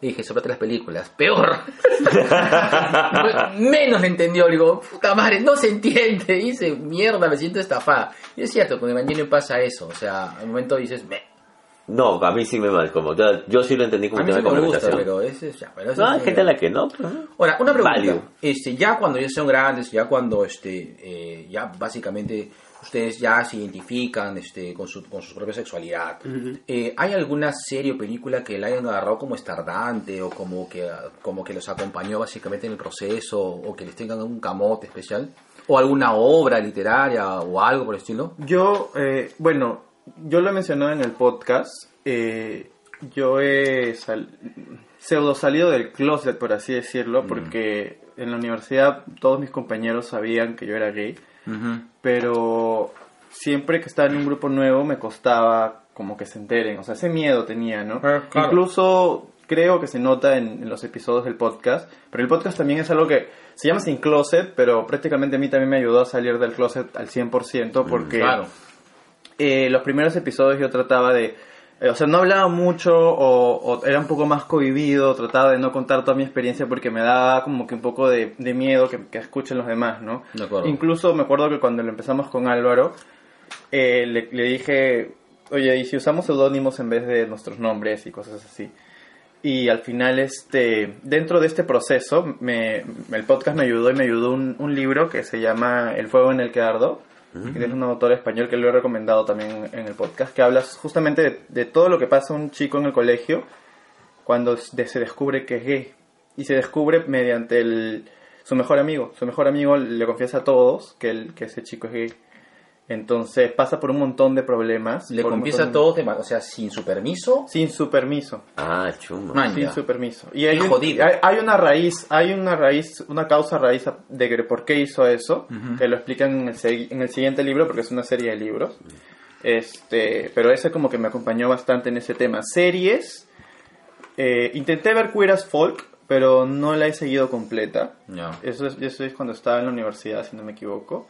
B: Dije, sobrate las películas, peor. Menos me entendió, digo, puta madre, no se entiende. Dice, mierda, me siento estafada. Y es cierto, con Evangelion pasa eso, o sea, al momento dices, me,
A: No, a mí sí me marcó. Yo, yo sí lo entendí como
B: a mí
A: tema
B: sí
A: de
B: me gusta,
A: conversación.
B: pero ese ya, pero ese
A: No, hay gente a la que no. pues.
B: Ahora, una pregunta. Este, ya cuando ya son grandes, ya cuando este, eh, ya básicamente ustedes ya se identifican este, con, su, con su propia sexualidad, eh, ¿hay alguna serie o película que la hayan agarrado como estardante o como que, como que los acompañó básicamente en el proceso o que les tengan un camote especial? ¿O alguna obra literaria o algo por el estilo?
D: Yo, eh, bueno, yo lo he mencionado en el podcast. eh, yo he sal- pseudo salido del closet, por así decirlo, porque en la universidad todos mis compañeros sabían que yo era gay, pero siempre que estaba en un grupo nuevo me costaba como que se enteren, o sea, ese miedo tenía, ¿no?
B: Claro.
D: Incluso creo que se nota en, en los episodios del podcast, pero el podcast también es algo que se llama Sin Closet, pero prácticamente a mí también me ayudó a salir del closet al 100% porque
B: Claro.
D: eh, los primeros episodios yo trataba de... eh, o sea, no hablaba mucho o, o era un poco más cohibido, trataba de no contar toda mi experiencia porque me daba como que un poco de, de miedo que, que escuchen los demás, ¿no?
B: De acuerdo.
D: Incluso me acuerdo que cuando lo empezamos con Álvaro, eh, le, le dije, oye, ¿y si usamos seudónimos en vez de nuestros nombres y cosas así? Y al final, este, dentro de este proceso, me, el podcast me ayudó y me ayudó un, un libro que se llama El fuego en el que ardo, que es un autor español que lo he recomendado también en el podcast, que habla justamente de, todo lo que pasa a un chico en el colegio cuando se descubre que es gay. Y se descubre mediante el, su mejor amigo. Su mejor amigo le confiesa a todos que, el, que ese chico es gay. Entonces pasa por un montón de problemas.
B: Le confiesa a todos, de o sea, sin su permiso.
D: Sin su permiso.
A: Ah, chuma.
B: Man,
D: Sin
B: ya.
D: su permiso. Y hay, un-
B: jodido.
D: hay, hay una raíz, hay una raíz, una causa raíz de que- por qué hizo eso, que lo explican en el, segui- en el siguiente libro, porque es una serie de libros. Este, pero ese como que me acompañó bastante en ese tema. Series, eh, intenté ver Queer as Folk, pero no la he seguido completa. Eso es, eso es cuando estaba en la universidad, si no me equivoco.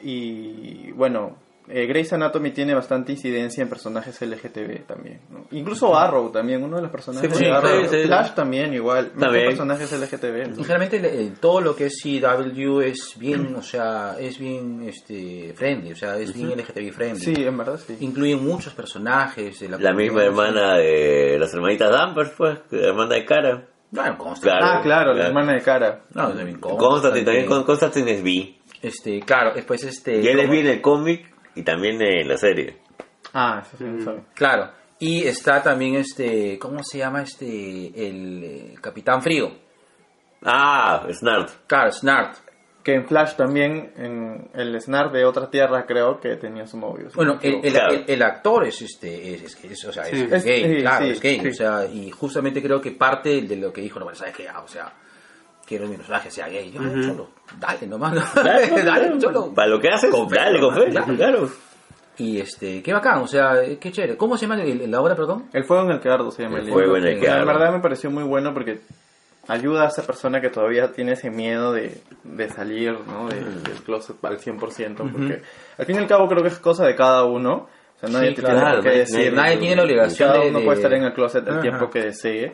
D: Y bueno, eh, Grey's Anatomy tiene bastante incidencia en personajes LGTB también. ¿no? Incluso Arrow también, uno de los personajes
A: Sí,
D: de
A: sí,
D: Arrow.
A: sí, sí.
D: Flash también igual.
A: También.
D: personajes LGTB. ¿no?
B: Y generalmente eh, todo lo que es CW es bien, o sea, es bien este friendly, o sea, es bien LGTB friendly.
D: Sí, en verdad sí.
B: Incluyen muchos personajes de la,
A: La misma hermana de las hermanitas Dampers, pues, la hermana de cara.
B: Constantine.
A: Claro.
D: Ah, claro, la hermana de cara.
B: No, también
A: Constantine, también con Constantine es bi.
B: Este, claro, después este...
A: Y él es
B: ¿cómo?
A: bi en el cómic y también en la serie.
D: Ah, eso sí, lo sabe.
B: Claro. Y está también este, ¿cómo se llama este? El eh, Capitán Frío.
A: Ah, Snart.
B: Claro, Snart.
D: Que en Flash también, en el Snark de otra tierra creo que tenía su novio. si
B: Bueno, el, el,
A: Claro.
B: el- el actor es este, es, es- es- o sea, es,
C: Sí.
B: es gay,
D: sí,
B: claro,
D: sí,
B: es gay,
D: sí.
B: o sea, y justamente creo que parte de lo que dijo, no, bueno, sabes qué, Ah, o sea, que mi personaje sea gay, yo, cholo, dale nomás, ¿no? dale, cholo.
A: Para lo que haces,
B: Con fe,
A: dale, con fe,
B: claro.
A: claro.
B: Y este, qué bacán, o sea, qué chévere. ¿Cómo se llama el- la obra, perdón?
D: El fuego en el que ardo se llama
A: El
D: el
A: fuego
D: libro.
A: en el que
D: La
A: ardo.
D: verdad me pareció muy bueno porque ayuda a esa persona que todavía tiene ese miedo de, de salir ¿no? de- del closet al 100%, porque al fin y al cabo creo que es cosa de cada uno. O sea, nadie
B: Sí,
D: te
B: claro,
D: tiene por qué
A: nadie-
D: decir.
B: nadie tiene la obligación
D: Cada
B: de-
D: uno
B: de-
D: puede estar en el closet el
B: Ajá.
D: tiempo que desee.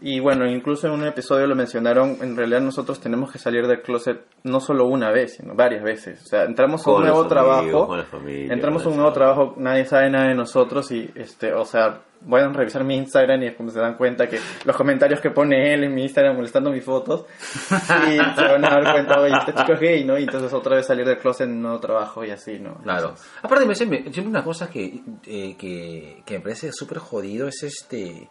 D: Y bueno, incluso en un episodio lo mencionaron, en realidad nosotros tenemos que salir del closet no solo una vez, sino varias veces. O sea, entramos a un nuevo
A: amigos,
D: trabajo,
A: familia,
D: entramos a un nuevo trabajo, nadie sabe nada de nosotros y, este, o sea, vayan a revisar mi Instagram y después se dan cuenta que los comentarios que pone él en mi Instagram molestando mis fotos y se van a dar cuenta, oye, este chico es gay, ¿no? Y entonces otra vez salir del closet en un nuevo trabajo y así, ¿no?
B: Claro. Aparte, me siempre, siempre una cosa que, eh, que, que me parece súper jodido es este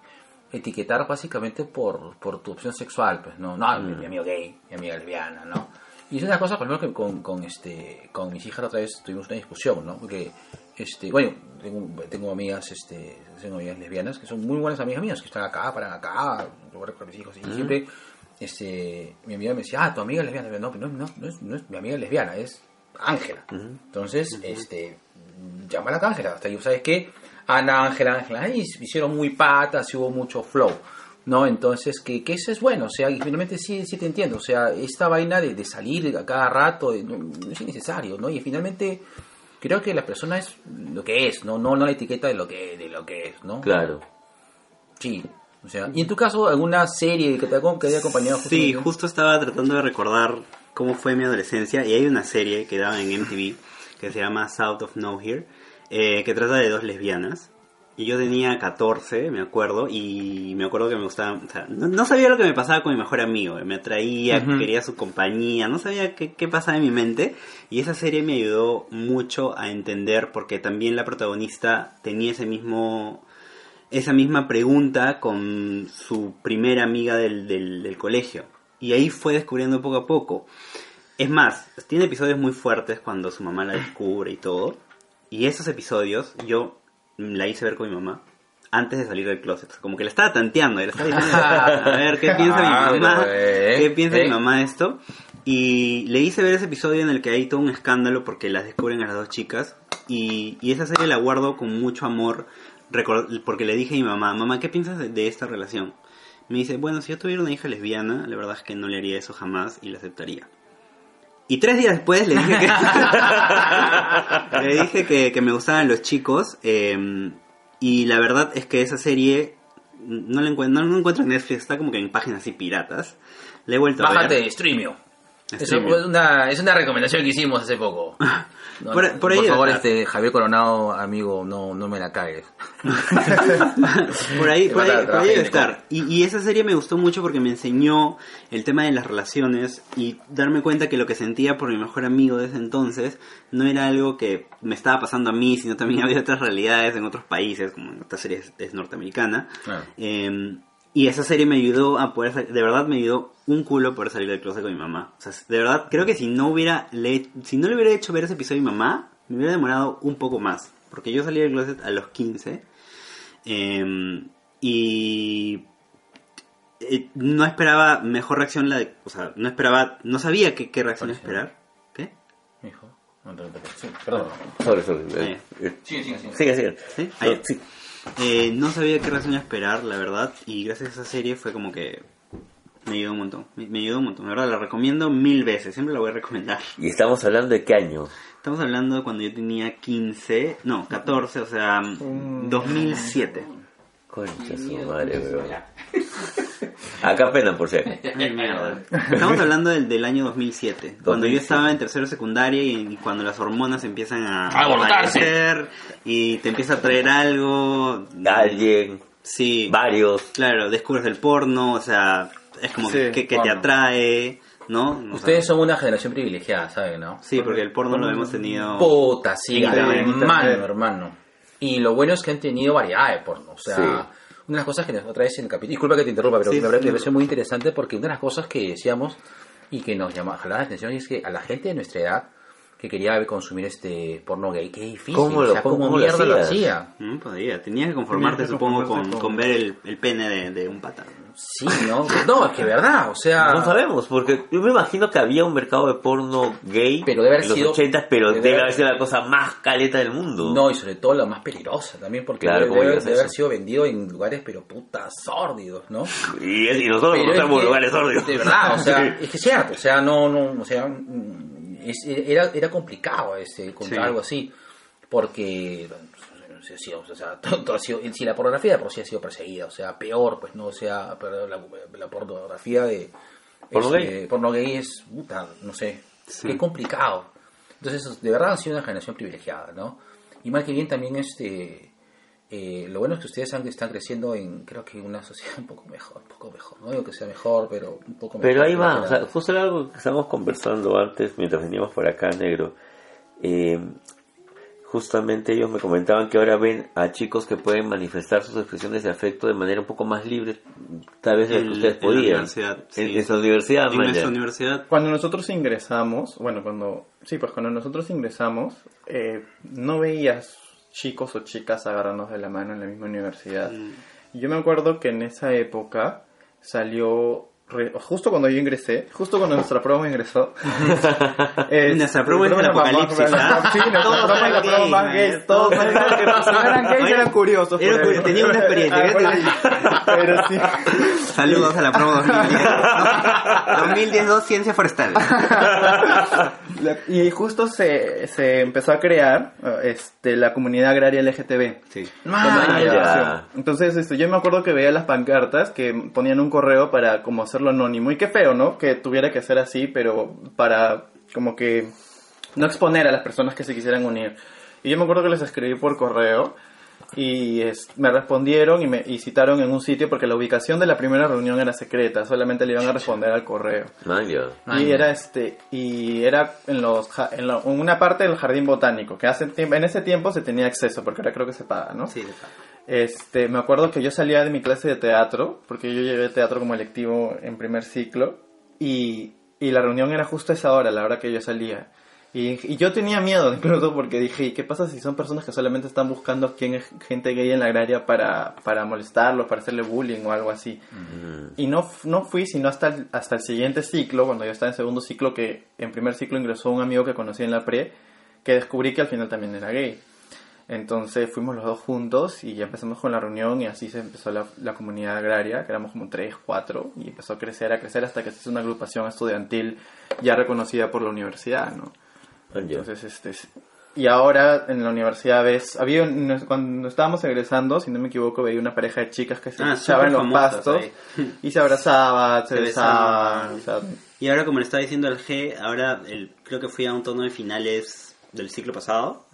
B: etiquetar básicamente por, por tu opción sexual, pues no, no, mi amigo gay, mi amiga lesbiana, ¿no? Y es una cosa, por ejemplo, que con, con, este, con mis hijas la otra vez tuvimos una discusión, ¿no? Porque, este, bueno, tengo, tengo amigas, este, tengo amigas lesbianas que son muy buenas amigas mías, que están acá, paran acá, lugar con mis hijos, y siempre, este, mi amiga me decía, ah, tu amiga es lesbiana, no, no, no, no es, no es mi amiga lesbiana, es Ángela. Entonces, este, llama a la Ángela, hasta yo, ¿sabes qué? Ana, Ángela, Ángela, se hicieron muy patas, y hubo mucho flow. ¿no? Entonces, que, que eso es bueno, o sea, y finalmente sí, sí te entiendo, o sea, esta vaina de, de salir a cada rato eh, no, no es innecesario, ¿no? Y finalmente creo que la persona es lo que es, ¿no? No, no la etiqueta de lo que, de lo que es, ¿no?
A: Claro.
B: Sí, o sea, y en tu caso, alguna serie que te, que haya acompañado
C: Sí,
B: justamente?
C: justo estaba tratando de recordar cómo fue mi adolescencia y hay una serie que daba en MTV que se llama South of Nowhere eh, que trata de dos lesbianas y yo tenía 14, me acuerdo, y me acuerdo que me gustaba, o sea, no, no sabía lo que me pasaba con mi mejor amigo, me atraía, quería su compañía, no sabía qué, qué pasaba en mi mente, y esa serie me ayudó mucho a entender porque también la protagonista tenía ese mismo esa misma pregunta con su primera amiga del, del, del colegio. Y ahí fue descubriendo poco a poco. Es más, tiene episodios muy fuertes cuando su mamá la descubre y todo. Y esos episodios yo la hice ver con mi mamá antes de salir del closet. Como que le estaba tanteando, y le estaba diciendo, a ver, ¿qué piensa
B: Ah,
C: mi mamá?
B: pero, eh,
C: ¿Qué piensa
B: eh.
C: mi mamá de esto? Y le hice ver ese episodio en el que hay todo un escándalo porque las descubren a las dos chicas. Y, y esa serie la guardo con mucho amor porque le dije a mi mamá, mamá, ¿qué piensas de, de esta relación? Me dice, bueno, si yo tuviera una hija lesbiana, la verdad es que no le haría eso jamás y la aceptaría. Y tres días después le dije que, le dije que, que me gustaban los chicos. eh, y la verdad es que esa serie no la encuentro, no la encuentro en Netflix, está como que en páginas así piratas. Le he vuelto a ver.
B: Bájate Streamio. Fue una, es una recomendación que hicimos hace poco. No,
C: Por-
B: no,
C: por ahí
B: favor, este Javier Coronado, amigo, no, no me la cagues.
C: por ahí, por ahí, por ahí debe estar. Y, y esa serie me gustó mucho porque me enseñó el tema de las relaciones y darme cuenta que lo que sentía por mi mejor amigo de ese entonces no era algo que me estaba pasando a mí, sino también había otras realidades en otros países, como en esta serie es, es norteamericana.
B: Claro.
C: Eh, y esa serie me ayudó a poder, sal- de verdad me ayudó un culo poder salir del closet con mi mamá. O sea, de verdad, creo que si no hubiera, le, si no le hubiera hecho ver ese episodio a mi mamá, me hubiera demorado un poco más. Porque yo salí del closet a los 15. eh, y eh, no esperaba mejor reacción la de, o sea, no esperaba, no sabía qué, qué reacción esperar. ¿Qué?
B: Hijo. No, no, no, sí, perdón.
A: Sorry, sorry. Eh, eh,
B: Sigue, sigue, sigue.
A: Sigue, sigue.
C: ¿Sí? Ah, ya.
A: sí.
C: Eh, no sabía qué reacción esperar, la verdad, y gracias a esa serie fue como que me ayudó un montón. Me, me ayudó un montón, la verdad, la recomiendo mil veces, siempre la voy a recomendar.
A: Y estamos hablando de qué año.
C: Estamos hablando de cuando yo tenía 15, no, 14, o sea, 2007.
A: Concha su madre, weón. Acá pena, por
C: mierda. Estamos hablando del, del año 2007, cuando yo
A: 2007.
C: estaba en tercero secundaria y, y cuando las hormonas empiezan a aparecer y te empieza a traer algo.
A: Alguien,
C: Sí,
A: varios.
C: claro, descubres el porno, o sea, es como
D: Sí,
C: que, que te atrae, ¿no?
B: Ustedes son una generación privilegiada, ¿saben, no?
C: Sí, porque el porno lo hemos tenido...
B: Puta, sí, hermano, hermano. Y lo bueno es que han tenido variedad de porno. O sea,
A: Sí.
B: Una de las cosas que otra vez en el capítulo. Disculpa que te interrumpa, pero
C: Sí,
B: me, me
C: sí.
B: pareció muy interesante porque una de las cosas que decíamos y que nos llamaba la atención es que a la gente de nuestra edad que quería consumir este porno gay, qué difícil.
A: ¿Cómo lo-
B: o sea,
A: cómo-
B: cómo
A: cómo lo
B: mierda lo hacía.
C: Mm, podría, tenías que conformarte,
D: que
C: supongo, con,
D: con-
C: con ver el, el pene de, de un pata.
B: Sí, ¿no? No, es que verdad, o sea...
A: No sabemos, porque yo me imagino que había un mercado de porno gay
B: Pero debe haber
A: en los
B: sido-
A: 80, pero
B: debe
A: debe,
B: haber-
A: sido la cosa más caleta del mundo.
B: No, y sobre todo la más peligrosa también, porque
A: Claro,
B: debe, haber sido vendido en lugares, pero puta, sórdidos, ¿no?
A: Y, y nosotros encontramos
B: que,
A: lugares sordios.
B: De verdad, o sea, es que es cierto, o sea, no, no, o sea, es- era, era complicado este, encontrar
C: Sí.
B: algo así, porque, o sea, todo- ha sido- si la pornografía de por sí ha sido perseguida, o sea, peor, pues no, o sea, la, la pornografía de
A: ¿Porno
B: es,
A: gay?
B: eh, porno gay es, puta, no sé,
C: Sí.
B: qué complicado. Entonces, de verdad han sido una generación privilegiada, ¿no? Y mal que bien también este... eh, lo bueno es que ustedes han- están creciendo en, creo que una sociedad un poco mejor, un poco mejor. No digo que sea mejor, pero un poco mejor.
A: Pero ahí va, o sea, justo era algo que estábamos conversando antes mientras veníamos por acá, negro. Eh, justamente ellos me comentaban que ahora ven a chicos que pueden manifestar sus expresiones de afecto de manera un poco más libre, tal vez de lo que
C: En-
A: ustedes
C: en la
A: podían.
C: universidad,
A: En,
C: sí.
A: en su universidad,
C: En
A: ya.
C: universidad
D: Cuando nosotros ingresamos, bueno, cuando, sí, pues cuando nosotros ingresamos, eh, no veías chicos o chicas agarrarnos de la mano en la misma universidad. Y Yo me acuerdo que en esa época salió, re- justo cuando yo ingresé, justo cuando nuestra promo ingresó. eh,
C: Nuestra promo es el
D: más-
C: apocalipsis, ¿ah?
D: Sí, nuestra
C: Todos
D: promo es la promo más gays, todos no eran gays, eran curiosos.
C: Era tenía una experiencia,
D: Ah,
C: ¿qué
D: bueno, Pero sí.
C: Saludos a la promo 2010. 2010 2 Ciencia Forestal.
D: Y justo se, se empezó a crear eh, este, la comunidad agraria LGTB.
C: Sí.
B: Ah,
A: ya.
D: Entonces, este, yo me acuerdo que veía las pancartas que ponían un correo para como hacerlo anónimo. Y qué feo, ¿no? Que tuviera que ser así, pero para como que no exponer a las personas que se quisieran unir. Y yo me acuerdo que les escribí por correo y es- me respondieron y me y citaron en un sitio porque la ubicación de la primera reunión era secreta, solamente le iban a responder al correo.
A: Man, ya.
B: Ah,
D: Y era este y era en los en, la- en una parte del jardín botánico que hace en ese tiempo se tenía acceso porque ahora creo que se paga, ¿no?
C: Sí, de pago.
D: Este, me acuerdo que yo salía de mi clase de teatro, porque yo llevé teatro como electivo en primer ciclo, y, y la reunión era justo a esa hora, la hora que yo salía. Y, y yo tenía miedo incluso porque dije, ¿y qué pasa si son personas que solamente están buscando quién es gente gay en la agraria para, para molestarlos, para hacerle bullying o algo así? Y no, no fui sino hasta el, hasta el siguiente ciclo, cuando yo estaba en segundo ciclo, que en primer ciclo ingresó un amigo que conocí en la pre, que descubrí que al final también era gay. Entonces fuimos los dos juntos y ya empezamos con la reunión y así se empezó la, la comunidad agraria, que éramos como tres, cuatro, y empezó a crecer, a crecer hasta que se hizo una agrupación estudiantil ya reconocida por la universidad, ¿no? Entonces, este, es- y ahora en la universidad ves, había, cuando estábamos egresando, si no me equivoco, veía una pareja de chicas que se
C: Ah,
D: echaban en los pastos
C: ahí.
D: y se abrazaban, se,
C: Se
D: besaban,
C: besaban. Y ahora, como le estaba diciendo al G, ahora el, creo que fui a un tono de finales del ciclo pasado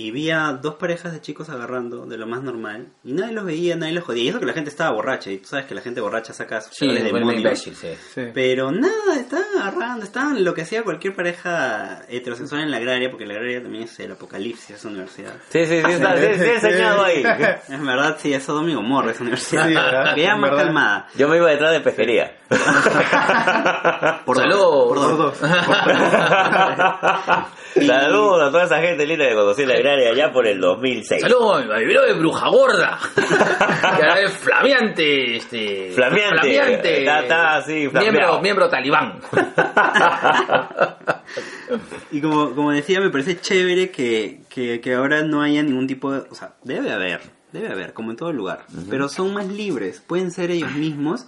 C: y vi a dos parejas de chicos agarrando de lo más normal y nadie los veía, nadie los jodía. Y eso que la gente estaba borracha y tú sabes que la gente borracha saca sus
B: Sí, es
C: demonios.
B: imbécil, sí.
D: sí.
C: Pero nada, estaban agarrando, estaban lo que hacía cualquier pareja heterosexual en la agraria, porque la agraria también es el apocalipsis, esa universidad.
A: Sí, sí, sí, está, sí, sí, he enseñado ahí.
C: Es verdad, sí, es Sodom y Gomorra esa universidad.
D: Sí, ¿verdad?
C: que ya
D: En
C: más
D: verdad.
C: calmada.
A: Yo me iba detrás de pesquería.
C: Por dos, por dos.
D: Por dos.
A: Saludos a toda esa gente linda que conocí en la agraria allá por el 2006.
B: Saludos a mi de Bruja Gorda. que ahora es flameante, este.
A: Flameante.
B: Flameante.
A: Está- está así,
B: Miembro, miembro talibán.
C: Y como, como decía, me parece chévere que, que, que ahora no haya ningún tipo de... O sea, debe haber, debe haber, como en todo lugar. Pero son más libres, pueden ser ellos mismos.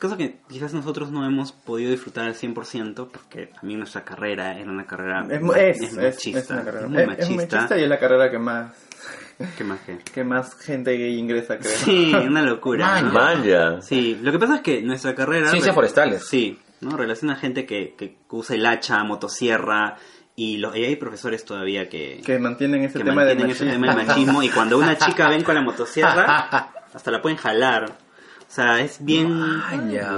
C: Cosa que quizás nosotros no hemos podido disfrutar al 100% porque a mí nuestra carrera era una carrera
D: Es,
C: ma-
D: es,
C: es
D: es-
C: machista.
D: es una carrera.
C: es muy
D: Es- es
C: machista.
D: machista y es la carrera que más,
C: ¿Qué más que?
D: que más gente gay ingresa, creo.
C: Sí, una locura.
B: Man,
C: ¿no?
A: Manja.
C: Sí, lo que pasa es que nuestra carrera...
B: Ciencias forestales.
C: Sí, ¿no? Relaciona a gente que, que usa el hacha, motosierra, y, lo- y hay profesores todavía que,
D: Que mantienen ese
C: que
D: tema
C: mantienen ese
D: machismo.
C: tema del machismo, y cuando una chica ven con la motosierra, hasta la pueden jalar. O sea, es bien...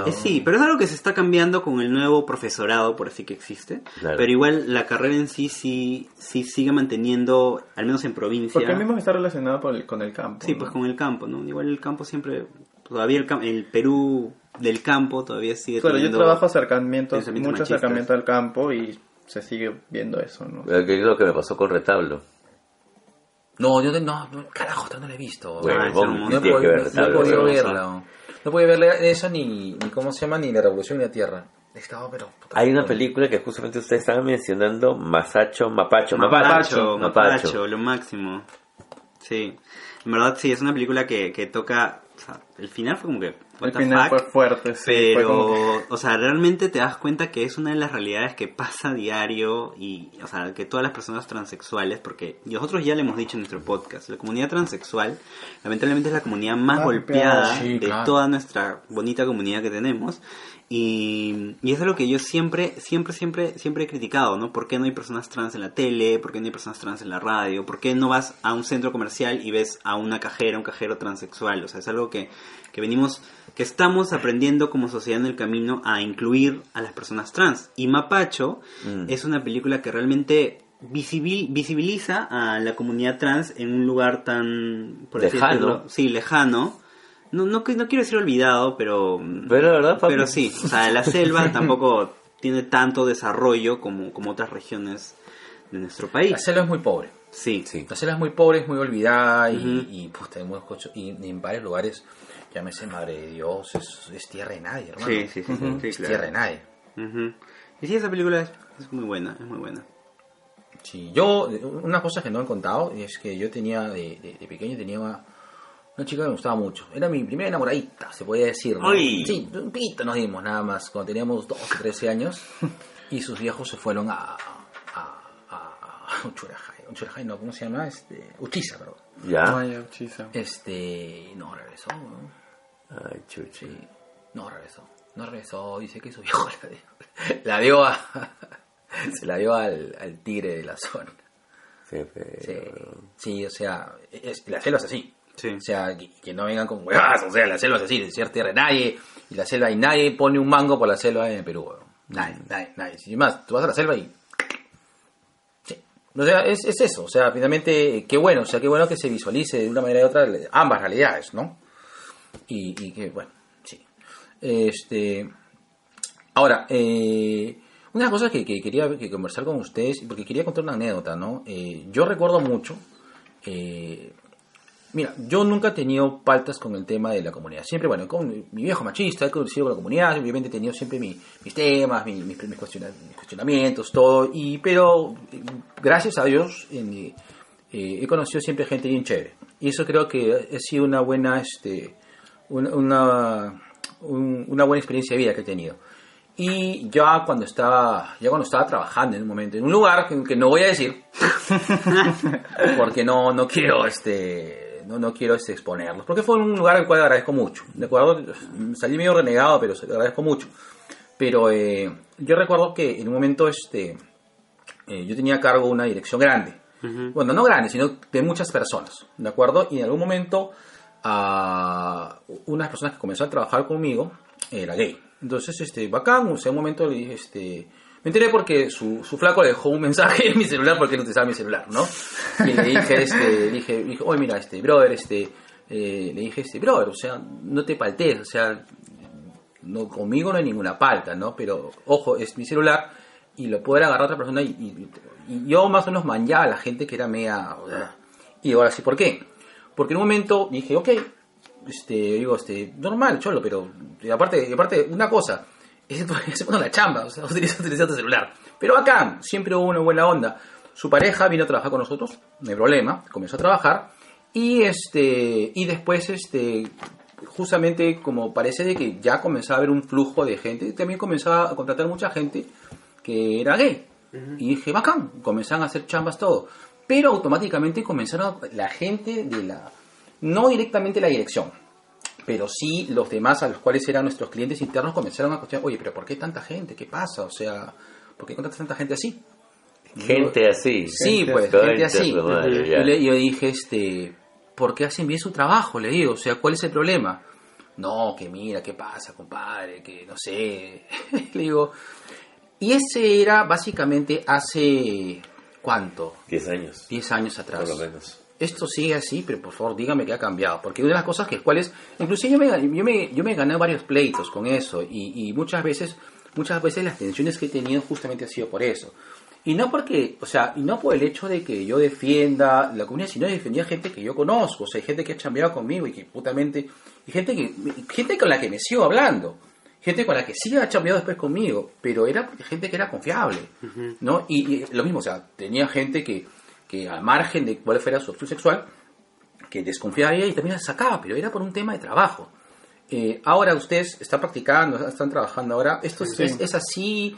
C: Es- sí, pero es algo que se está cambiando con el nuevo profesorado, por así que existe.
A: Claro.
C: Pero igual la carrera en sí, sí, sí sigue manteniendo, al menos en provincia...
D: Porque mismo está relacionado con el, con el campo.
C: Sí,
D: ¿no?
C: pues con el campo, ¿no? Igual el campo siempre, todavía el, cam- el Perú del campo todavía sigue
D: Claro, yo
C: teniendo-
D: trabajo acercamientos,
C: pensamientos
D: mucho
C: machistas.
D: acercamiento al campo y se sigue viendo eso, ¿no?
A: Eh, Que es lo que me pasó con Retablo.
B: No, yo no, no, carajo, no lo he visto.
A: Bueno,
C: Ah,
B: no he podido,
A: ver
B: no podido verle eso ni, ni cómo se llama, ni la revolución ni la tierra. He estado, pero... puta,
A: Hay una película que justamente ustedes estaban mencionando, Masacho, Mapacho,
C: Mapacho,
A: Mapacho,
C: Mapacho, lo máximo. Sí, en verdad sí, es una película que, que toca, o sea, el final fue como que, what
D: El
C: the
D: final
C: fuck,
D: fue fuerte, sí. fue como
C: pero, o sea, realmente te das cuenta que es una de las realidades que pasa a diario y, o sea, que todas las personas transexuales, porque nosotros ya le hemos dicho en nuestro podcast, la comunidad transexual, lamentablemente es la comunidad más golpeada.
B: Sí,
C: de
B: claro.
C: toda nuestra bonita comunidad que tenemos. Y, y es algo que yo siempre, siempre, siempre, siempre he criticado, ¿no? ¿Por qué no hay personas trans en la tele? ¿Por qué no hay personas trans en la radio? ¿Por qué no vas a un centro comercial y ves a una cajera, un cajero transexual? O sea, es algo que, que venimos, que estamos aprendiendo como sociedad en el camino a incluir a las personas trans. Y Mapacho
A: Mm.
C: es una película que realmente visibil- visibiliza a la comunidad trans en un lugar tan, por
A: Lejano.
C: decirlo, sí, lejano. No, no, que- no quiero decir olvidado, pero...
A: Pero la verdad, papi.
C: Pero sí, o sea, la selva tampoco tiene tanto desarrollo como, como otras regiones de nuestro
B: La
C: país.
B: selva es muy pobre.
C: Sí,
A: Sí.
B: La selva es muy pobre, es muy olvidada y,
C: Ujú.
B: y, puta, hemos escuchado- y, y en varios lugares, llámese Madre de Dios, es, es tierra de nadie, hermano.
C: sí, sí, sí, sí,
B: Es
C: claro.
B: tierra de nadie.
C: Ujú. Y sí, esa película es, es muy buena, es muy buena.
B: Sí, yo, una cosa que no he contado es que yo tenía, de, de- de pequeño tenía una, una chica que me gustaba mucho. Era mi primera enamoradita, se podía decir. ¿no?
A: ¡Ay!
B: Sí, un pito nos dimos nada más cuando teníamos 12, 13 años y sus viejos se fueron a, a, a, a Uchurajay. Uchurajay no, ¿cómo se llama? Este, Uchiza, perdón.
A: Ya.
D: Chisa.
B: Este, no regresó, ¿no?
A: Ay, chuchi.
B: Sí, no regresó. No regresó, dice que su viejo la dio, la dio a... se la dio al, al tigre de la zona.
A: Feo.
B: Sí, sí, o sea, es- la selva es así.
C: Sí.
B: O sea, que, que no vengan con huevadas, o sea, la selva es así, de cierta tierra nadie, y la selva, y nadie pone un mango por la selva en Perú, weón. Nadie, nadie, nadie. Sin más, tú vas a la selva y... Sí. O sea, es, es eso, o sea, finalmente, qué bueno, o sea, qué bueno que se visualice de una manera u otra ambas realidades, ¿no? Y, que, bueno, sí. Este... Ahora, eh, Una cosas que, que quería que conversar con ustedes, porque quería contar una anécdota, ¿no? Eh, yo recuerdo mucho, eh, mira, yo nunca he tenido paltas con el tema de la comunidad. Siempre, bueno, con mi viejo machista, he conocido con la comunidad, obviamente he tenido siempre mi- mis temas, mi- mis, mis mis cuestionamientos, todo, y, pero eh, gracias a Dios eh, he conocido siempre gente bien chévere. Y eso creo que ha sido una buena, este, una, un- una buena experiencia de vida que he tenido. Y ya cuando estaba, ya cuando estaba trabajando en un momento, en un lugar que, no voy a decir, porque no, no quiero este, no, no quiero este, exponerlos, porque fue un lugar al cual agradezco mucho, ¿de acuerdo? Salí medio renegado, pero se- agradezco mucho. Pero eh, yo recuerdo que en un momento este, eh, yo tenía a cargo una dirección grande. Bueno, no grande, sino de muchas personas, ¿de acuerdo? Y en algún momento, a unas personas que comenzaron a trabajar conmigo era gay. Entonces, este, bacán, o sea, un momento le dije, este, me enteré porque su, su flaco le dejó un mensaje en mi celular porque no utilizaba mi celular, ¿no? Y le dije, este, le dije, oye, mira, este, brother, este, eh, le dije, este, brother, o sea, no te paltees, o sea, no, conmigo no hay ninguna palta, ¿no? Pero, ojo, es mi celular y lo puede agarrar otra persona y, yo más o menos manjaba a la gente que era media... Y ahora sí, ¿por qué? Porque en un momento dije, ok, este, digo, este, normal, cholo, pero y aparte, y aparte, una cosa, es bueno la chamba, o sea, utiliza, utiliza tu celular. Pero acá siempre hubo una buena onda. Su pareja vino a trabajar con nosotros, no hay problema, comenzó a trabajar y este y después este justamente como parece de que ya comenzaba a haber un flujo de gente, también comenzaba a contratar mucha gente que era gay. Y dije, bacán, comenzaron a hacer chambas todo. Pero automáticamente comenzaron la gente de la, no directamente la dirección, pero sí los demás a los cuales eran nuestros clientes internos comenzaron a cuestionar, oye, pero ¿por qué tanta gente? ¿Qué pasa? O sea, ¿por qué contratas tanta gente así?
A: Gente así.
B: Sí,
D: Gente
B: pues, gente así.
A: Madre, ya.
B: Y le- yo dije, este, ¿por qué hacen bien su trabajo? Le digo, o sea, ¿cuál es el problema? No, que mira, ¿qué pasa, compadre? Que no sé. le digo, y ese era básicamente hace, ¿cuánto?
A: 10 años,
B: 10 años atrás.
A: por lo menos.
B: Esto sigue así, pero por favor dígame que ha cambiado. Porque una de las cosas que cuales, inclusive yo me, yo me, yo me gané varios pleitos con eso y, y muchas veces, muchas veces las tensiones que he tenido justamente ha sido por eso. Y no porque, o sea, y no por el hecho de que yo defienda la comunidad, sino de defender gente que yo conozco, o sea, hay gente que ha cambiado conmigo y que putamente, y gente que, gente con la que me sigo hablando, gente con la que sí ha cambiado después conmigo, pero era gente que era confiable, ¿no? Y, y lo mismo, o sea, tenía gente que, que al margen de cuál fuera su opción sexual, que desconfiaba de ella y también la sacaba, pero era por un tema de trabajo. Eh, ahora ustedes están practicando, están trabajando ahora, esto es,
D: Sí.
B: es- es así,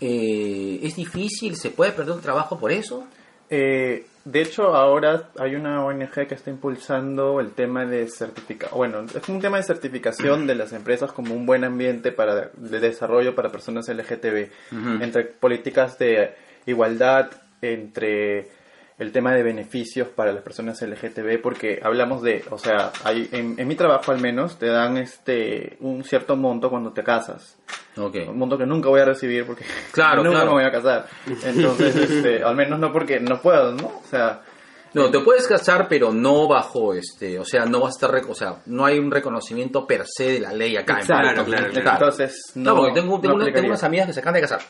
B: eh, es difícil, se puede perder un trabajo por eso.
D: Eh, de hecho, ahora hay una ONG que está impulsando el tema de certificación. Bueno, es un tema de certificación de las empresas como un buen ambiente para de desarrollo para personas LGTB, entre políticas de igualdad, entre el tema de beneficios para las personas LGTB, porque hablamos de, o sea, hay, en, en mi trabajo al menos te dan este un cierto monto cuando te casas
B: Ok.
D: un monto que nunca voy a recibir porque
B: Claro,
D: nunca
B: claro.
D: me voy a casar. Entonces, este, al menos no porque no puedo, ¿no? O sea,
B: No, te puedes casar, pero no bajo este, o sea, no vas a estar, o sea, no hay un reconocimiento per se de la ley acá. en
C: Claro,
B: Perú.
C: claro,
D: entonces
B: No,
D: no.
B: porque tengo, tengo,
D: no
B: una- tengo unas amigas que se acaban de casar.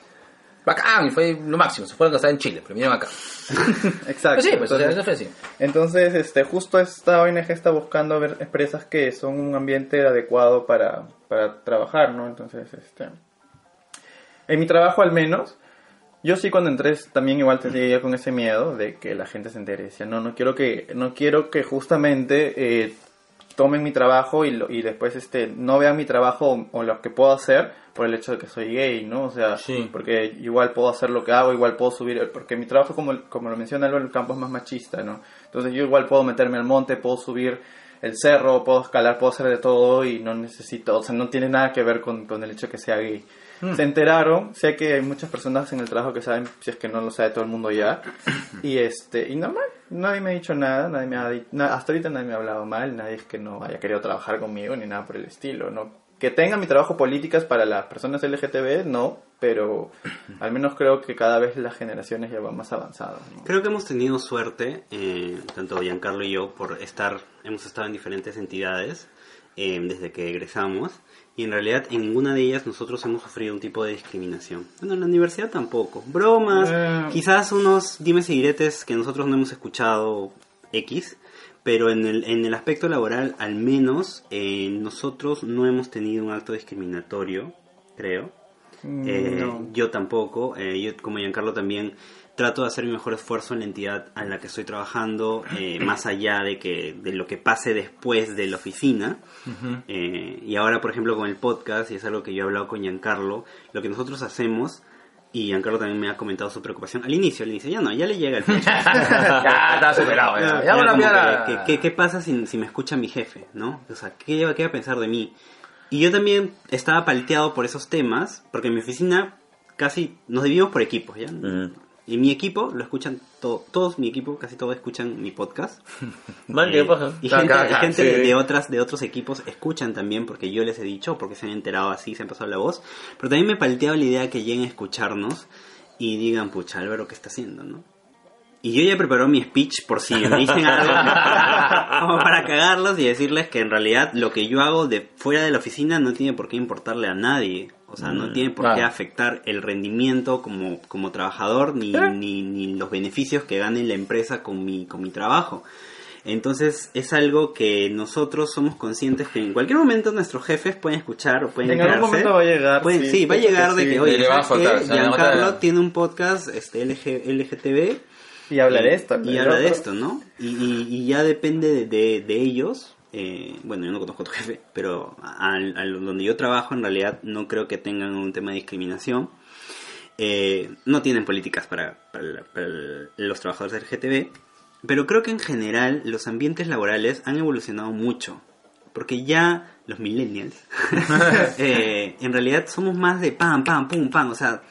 B: Bacán, fue lo máximo, se fueron a casar en Chile, pero vinieron acá.
D: Exacto.
B: Pues sí, pues
D: entonces,
B: eso fue así.
D: entonces, este, justo esta ONG está buscando ver empresas que son un ambiente adecuado para, para trabajar, ¿no? Entonces, este, en mi trabajo al menos, yo sí cuando entré también igual tenía con ese miedo de que la gente se entere. Decía, no, no quiero que, no quiero que justamente eh, tomen mi trabajo y, lo- y después este, no vean mi trabajo o, o lo que puedo hacer por el hecho de que soy gay, ¿no? O sea,
B: Sí.
D: porque igual puedo hacer lo que hago, igual puedo subir, porque mi trabajo, como, como lo menciona Álvaro, el campo es más machista, ¿no? Entonces yo igual puedo meterme al monte, puedo subir el cerro, puedo escalar, puedo hacer de todo y no necesito, o sea, no tiene nada que ver con, con el hecho de que sea gay. Se enteraron, sé que hay muchas personas en el trabajo que saben, si es que no lo sabe todo el mundo ya, y este, y normal, nadie me ha dicho nada, nadie me ha hasta ahorita nadie me ha hablado mal, nadie es que no haya querido trabajar conmigo ni nada por el estilo, ¿no? Que tenga mi trabajo políticas para las personas LGTB, no, pero al menos creo que cada vez las generaciones ya van más avanzadas, ¿no?
C: Creo que hemos tenido suerte, eh, tanto Giancarlo y yo, por estar, hemos estado en diferentes entidades eh, desde que egresamos y en realidad en ninguna de ellas nosotros hemos sufrido un tipo de discriminación. Bueno, en la universidad tampoco. Bromas,
D: Eh.
C: quizás unos dimes y diretes que nosotros no hemos escuchado X, pero en el, en el aspecto laboral al menos eh, nosotros no hemos tenido un acto discriminatorio, creo.
D: Mm,
C: Eh,
D: no.
C: Yo tampoco, eh, yo como Giancarlo también trato de hacer mi mejor esfuerzo en la entidad a la que estoy trabajando, eh, más allá de que de lo que pase después de la oficina. Eh, y ahora, por ejemplo, con el podcast, y es algo que yo he hablado con Giancarlo, lo que nosotros hacemos, y Giancarlo también me ha comentado su preocupación, al inicio, al inicio, ya no, ya le llega el
B: ya está superado. Ya, ya
C: como
B: piedra.
C: que, que- que- ¿Qué pasa si, si me escucha mi jefe? ¿no? O sea, ¿qué, va- ¿qué va a pensar de mí? Y yo también estaba palteado por esos temas, porque en mi oficina casi nos dividimos por equipos, ¿ya? Y mi equipo lo escuchan, todo, todos mi equipo, casi todos escuchan mi podcast.
A: Man, ¿qué
C: Eh,
A: pasa?
C: Y gente,
B: acá,
C: y gente
B: sí.
C: de, de otras, de otros equipos escuchan también porque yo les he dicho, porque se han enterado así, se han pasado la voz. Pero también me palteaba la idea que lleguen a escucharnos y digan, pucha, Álvaro, ¿qué está haciendo, no? Y yo ya preparó mi speech por si me dicen algo, como para cagarlos y decirles que en realidad lo que yo hago de fuera de la oficina no tiene por qué importarle a nadie. O sea, no tiene por qué afectar el rendimiento como, como trabajador ni,
B: ¿Eh?
C: ni, ni los beneficios que gane la empresa con mi, con mi trabajo. Entonces es algo que nosotros somos conscientes que en cualquier momento nuestros jefes pueden escuchar o pueden
D: En algún momento va a llegar,
C: Pueden-
D: sí,
C: sí, va a llegar de
D: sí.
C: que, oye, Giancarlo tiene un podcast este, LG, LGTB
D: Y habla de esto.
C: y habla de esto, ¿no? Y, y- y ya depende de, de- de ellos. Eh, bueno, yo no conozco a tu jefe, pero al, al- donde yo trabajo en realidad no creo que tengan un tema de discriminación. Eh, no tienen políticas para, para para el- los trabajadores del GTB, pero creo que en general los ambientes laborales han evolucionado mucho. Porque ya los millennials, eh, en realidad somos más de pam, pam, pum, pam. O sea,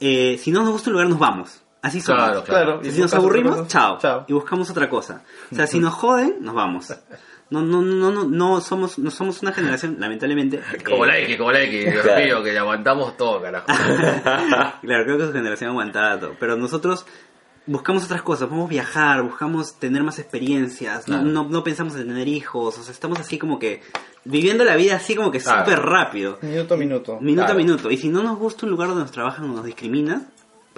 C: eh, si no nos gusta un lugar, nos vamos. Así somos.
B: Claro,
D: Claro. Y
C: si nos aburrimos, chao.
D: Chao.
C: Y buscamos otra cosa. O sea, si nos joden, nos vamos. No, no, no, no, no somos, no somos una generación, lamentablemente.
B: Como
C: eh,
B: la X, como la X, Dios
A: Claro.
B: mío, que aguantamos todo, carajo.
C: claro, creo que su generación aguantaba todo. Pero nosotros buscamos otras cosas, vamos a viajar, buscamos tener más experiencias, no- no, no, pensamos en tener hijos, o sea, estamos así como que viviendo la vida así como que
B: Claro.
C: súper rápido.
D: Minuto a minuto.
C: Minuto
B: Claro.
C: a minuto. Y si no nos gusta un lugar donde nos trabajan o nos discriminan,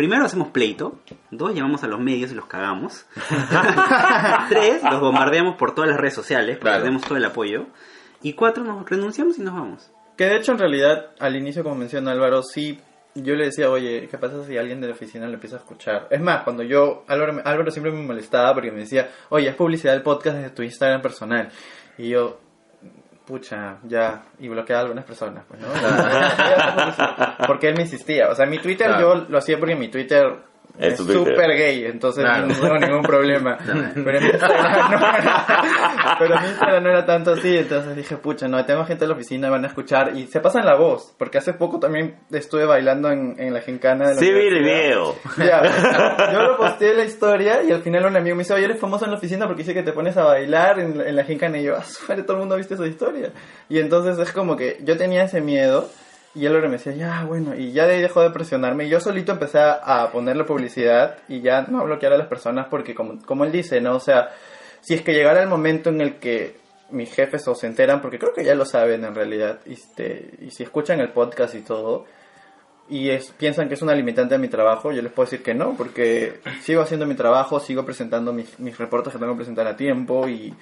C: primero hacemos pleito. Dos, llamamos a los medios y los cagamos. Tres, los bombardeamos por todas las redes sociales, porque
B: Claro.
C: tenemos todo el apoyo. Y cuatro, nos renunciamos y nos vamos.
D: Que de hecho, en realidad, al inicio, como menciona Álvaro, sí, yo le decía, oye, ¿qué pasa si alguien de la oficina lo empieza a escuchar? Es más, cuando yo, Álvaro, Álvaro siempre me molestaba porque me decía, oye, es publicidad del podcast desde tu Instagram personal. Y yo, pucha, ya, y bloqueaba a algunas personas, pues, ¿no? Porque él me insistía. O sea, mi Twitter
B: Claro.
D: yo lo hacía porque mi Twitter
A: Es
D: súper gay, entonces
B: Claro.
D: no tengo ningún problema. Pero en mi Instagram no era, pero en mi Instagram no era tanto así, entonces dije, pucha, no, tengo gente en la oficina, van a escuchar y se pasan la voz, porque hace poco también estuve bailando en, en la gincana de la
A: Sí, vi el video.
D: Ya, yo lo posteé la historia y al final un amigo me dice, oye, eres famoso en la oficina porque dice que te pones a bailar en, la- en la gincana y yo, ah, todo el mundo ha visto esa historia. Y entonces es como que yo tenía ese miedo y él me decía, ya, bueno, y ya de ahí dejó de presionarme y yo solito empecé a, a ponerle publicidad y ya no a bloquear a las personas porque como, como él dice, ¿no? O sea, si es que llegara el momento en el que mis jefes o se enteran, porque creo que ya lo saben en realidad, y, este, y si escuchan el podcast y todo, y es, piensan que es una limitante a mi trabajo, yo les puedo decir que no, porque sigo haciendo mi trabajo, sigo presentando mis, mis reportes que tengo que presentar a tiempo y,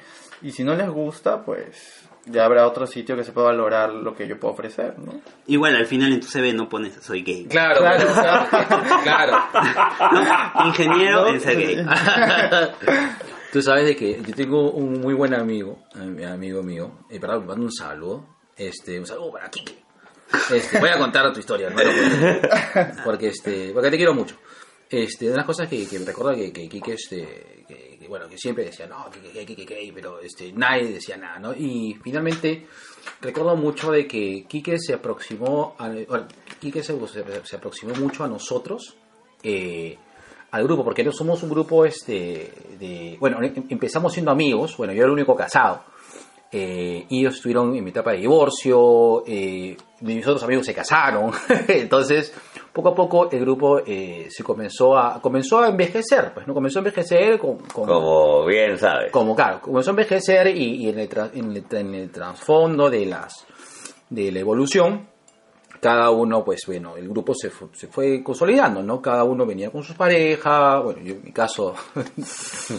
D: y si no les gusta, pues ya habrá otro sitio que se pueda valorar lo que yo puedo ofrecer, ¿no?
C: Igual al final en tu CV no pones soy gay.
B: Claro,
D: Claro,
B: claro.
C: ¿no? Ingeniero
D: ¿no?
C: en ser gay.
B: Tú sabes de que yo tengo un muy buen amigo, eh, amigo mío, y para mando un saludo, este, un saludo para Kike. Este, voy a contar tu historia, hermano, porque, porque, este, porque te quiero mucho. Este, una de las cosas que, que me recuerda que, que Kike, este, que, que, bueno, que siempre decía, no, pero este, nadie decía nada. Y finalmente recuerdo mucho de que Kike se aproximó, a, Kike se, se, aproximó mucho a nosotros, eh, al grupo, porque no somos un grupo este de bueno, em- empezamos siendo amigos, bueno, yo era el único casado. Eh, ellos estuvieron en mi etapa de divorcio, eh, mis otros amigos se casaron, entonces poco a poco el grupo eh, se comenzó a comenzó a envejecer, pues no comenzó a envejecer con, con-
A: Como bien sabes.
B: como claro, comenzó a envejecer y, y en, el tra- en el- en el trasfondo de las de la evolución, cada uno, pues bueno, el grupo se fue, se fue consolidando, ¿no? Cada uno venía con sus parejas, bueno, yo en mi caso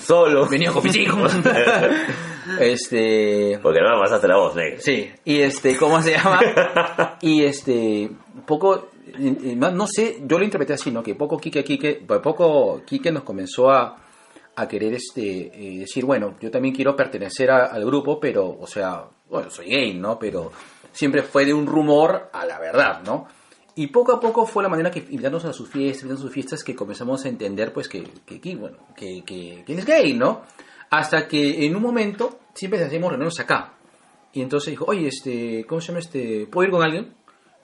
A: Solo.
B: venía con mis hijos. este,
A: Porque no me pasaste la voz, negro.
B: Sí, y este, ¿cómo se llama? y este, un poco, no sé, yo lo interpreté así, ¿no? Que poco Kike, Kike, poco Kike nos comenzó a, a querer este, eh, decir, bueno, yo también quiero pertenecer a- al grupo, pero, o sea, bueno, soy gay, ¿no? Pero siempre fue de un rumor a la verdad, ¿no? Y poco a poco fue la manera que invitarnos a sus fiestas, a sus fiestas, que comenzamos a entender, pues, que, que, que, bueno, que, que, que es gay, ¿no? Hasta que en un momento, siempre hacemos reuniones acá. Y entonces dijo, oye, este, ¿cómo se llama este? ¿Puedo ir con alguien?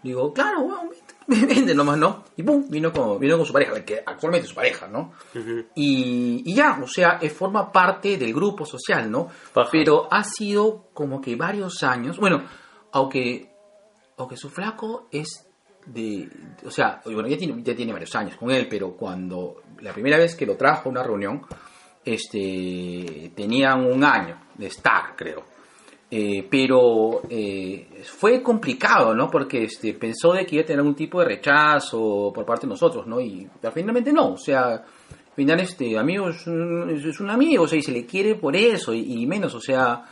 B: Digo, claro, weón, vente, vente nomás, ¿no? Y pum, vino con, vino con su pareja, que actualmente es su pareja, ¿no? y, y ya, o sea, eh, forma parte del grupo social, ¿no?
A: Paja.
B: Pero ha sido como que varios años, bueno, aunque, aunque su flaco es de, o sea, bueno, ya tiene, ya tiene varios años con él, pero cuando la primera vez que lo trajo a una reunión, este, tenían un año de estar, creo. Eh, pero eh, fue complicado, ¿no? Porque este, pensó de que iba a tener algún tipo de rechazo por parte de nosotros, ¿no? Y finalmente no, o sea, al final este amigo es un, amigo, o sea, y se le quiere por eso, y, menos, o sea,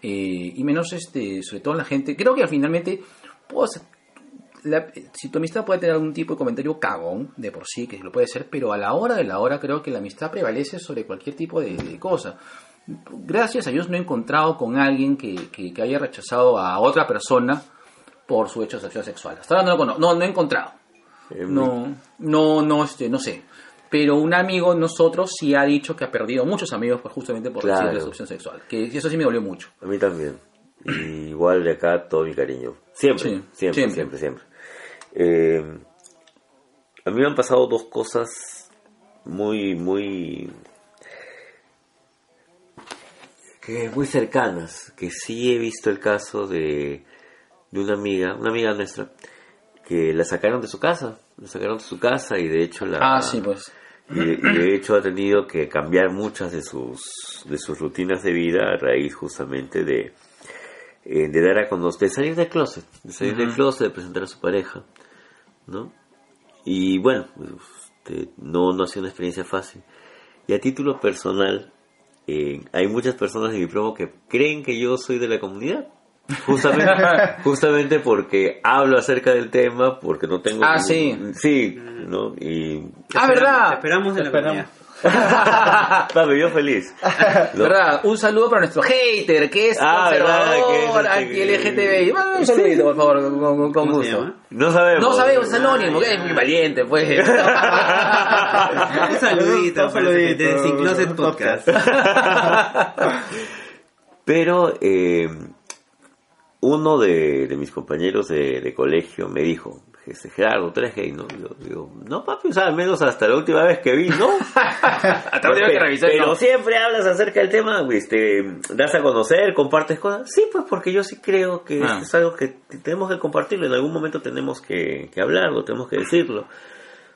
B: eh, y menos este, sobre todo la gente, creo que finalmente, pues, la- si tu amistad puede tener algún tipo de comentario cagón de por sí, que lo puede ser, pero a la hora de la hora creo que la amistad prevalece sobre cualquier tipo de cosa. Gracias a Dios no he encontrado con alguien que, que- que haya rechazado a otra persona por su hecho sexual. Hasta ahora no lo conozco, no, no he encontrado.
A: Eh,
B: No, no, no, este, no sé. Pero un amigo de nosotros sí ha dicho que ha perdido muchos amigos pues, justamente por
A: Claro.
B: la opción sexual. Que eso sí me dolió mucho.
A: A mí también. Y igual de acá todo mi cariño. Siempre,
B: Sí,
A: siempre,
B: siempre.
A: siempre, siempre. Eh, a mí me han pasado dos cosas muy, muy... que muy cercanas. Que sí he visto el caso de, de una amiga, una amiga nuestra, que la sacaron de su casa. La sacaron de su casa y de hecho la...
B: Ah, sí, pues.
A: y de, y de hecho ha tenido que cambiar muchas de sus de sus rutinas de vida a raíz justamente de eh, de dar a conocer de salir del closet de salir del closet de presentar a su pareja no y bueno este, no no ha sido una experiencia fácil y a título personal eh, hay muchas personas de mi promo que creen que yo soy de la comunidad justamente justamente porque hablo acerca del tema porque no tengo
B: Ah,
A: ningún- sí no y
B: Ah,
C: Te
B: ¿verdad?
C: esperamos en la
D: Esperamos.
C: comunidad.
A: Papi, yo feliz.
B: ¿Verdad? Un saludo para nuestro hater, que es
A: Ah, ¿verdad?
B: conservador,
A: este-
B: anti-LGTBI. Bueno, un saludito, por favor, con, con- con
C: ¿Cómo se
B: gusto.
C: llama?
A: No sabemos.
B: No sabemos, es anónimo, que es muy valiente, pues.
C: Un saludito,
D: Un
C: para
D: saludito.
C: de Sin Closet Podcast.
A: Pero eh, uno de, de mis compañeros de, de colegio me dijo, este, Gerardo, tú eres gay, ¿no? Yo digo, no, papi, o sea, al menos hasta la última vez que vi, ¿no?
B: Hasta la última vez que revisé,
A: Pero
B: no.
A: siempre hablas acerca del tema, este, das a conocer, compartes cosas. Sí, pues porque yo sí creo que
B: Ah.
A: esto es algo que tenemos que compartirlo. En algún momento tenemos que, que hablarlo, tenemos que decirlo.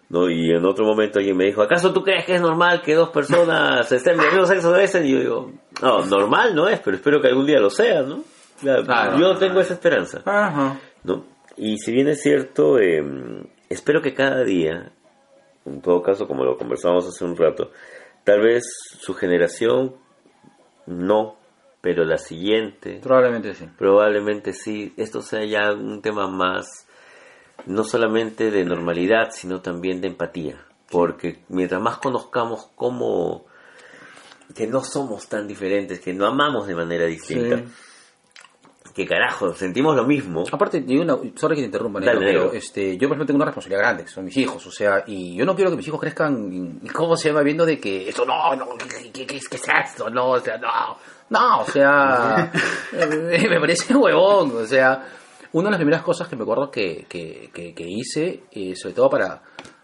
A: ¿no? Y en otro momento alguien me dijo, ¿acaso tú crees que es normal que dos personas estén del mismo sexo a veces? Y yo digo, no, normal no es, pero espero que algún día lo sea, ¿no? Ya,
B: Claro.
A: yo tengo esa esperanza,
B: Ajá.
A: ¿no? Y si bien es cierto, eh, espero que cada día, en todo caso, como lo conversamos hace un rato, tal vez su generación no, pero la siguiente,
B: Probablemente sí.
A: probablemente sí, esto sea ya un tema más, no solamente de normalidad, sino también de empatía. Porque mientras más conozcamos cómo, que no somos tan diferentes, que no amamos de manera distinta,
B: Sí.
A: Que carajo, sentimos lo mismo.
B: Aparte, digo una, sorry que te interrumpa,
A: Dale,
B: negro, pero este, yo por ejemplo tengo una responsabilidad grande, que son mis hijos, o sea, y yo no quiero que mis hijos crezcan, y ¿cómo se llama? Viendo de que eso no, no, ¿qué, qué, qué es esto? No, o sea, no, no, o sea, eh, me parece huevón, o sea, una de las primeras cosas que me acuerdo que, que, que, que hice, eh, sobre todo para,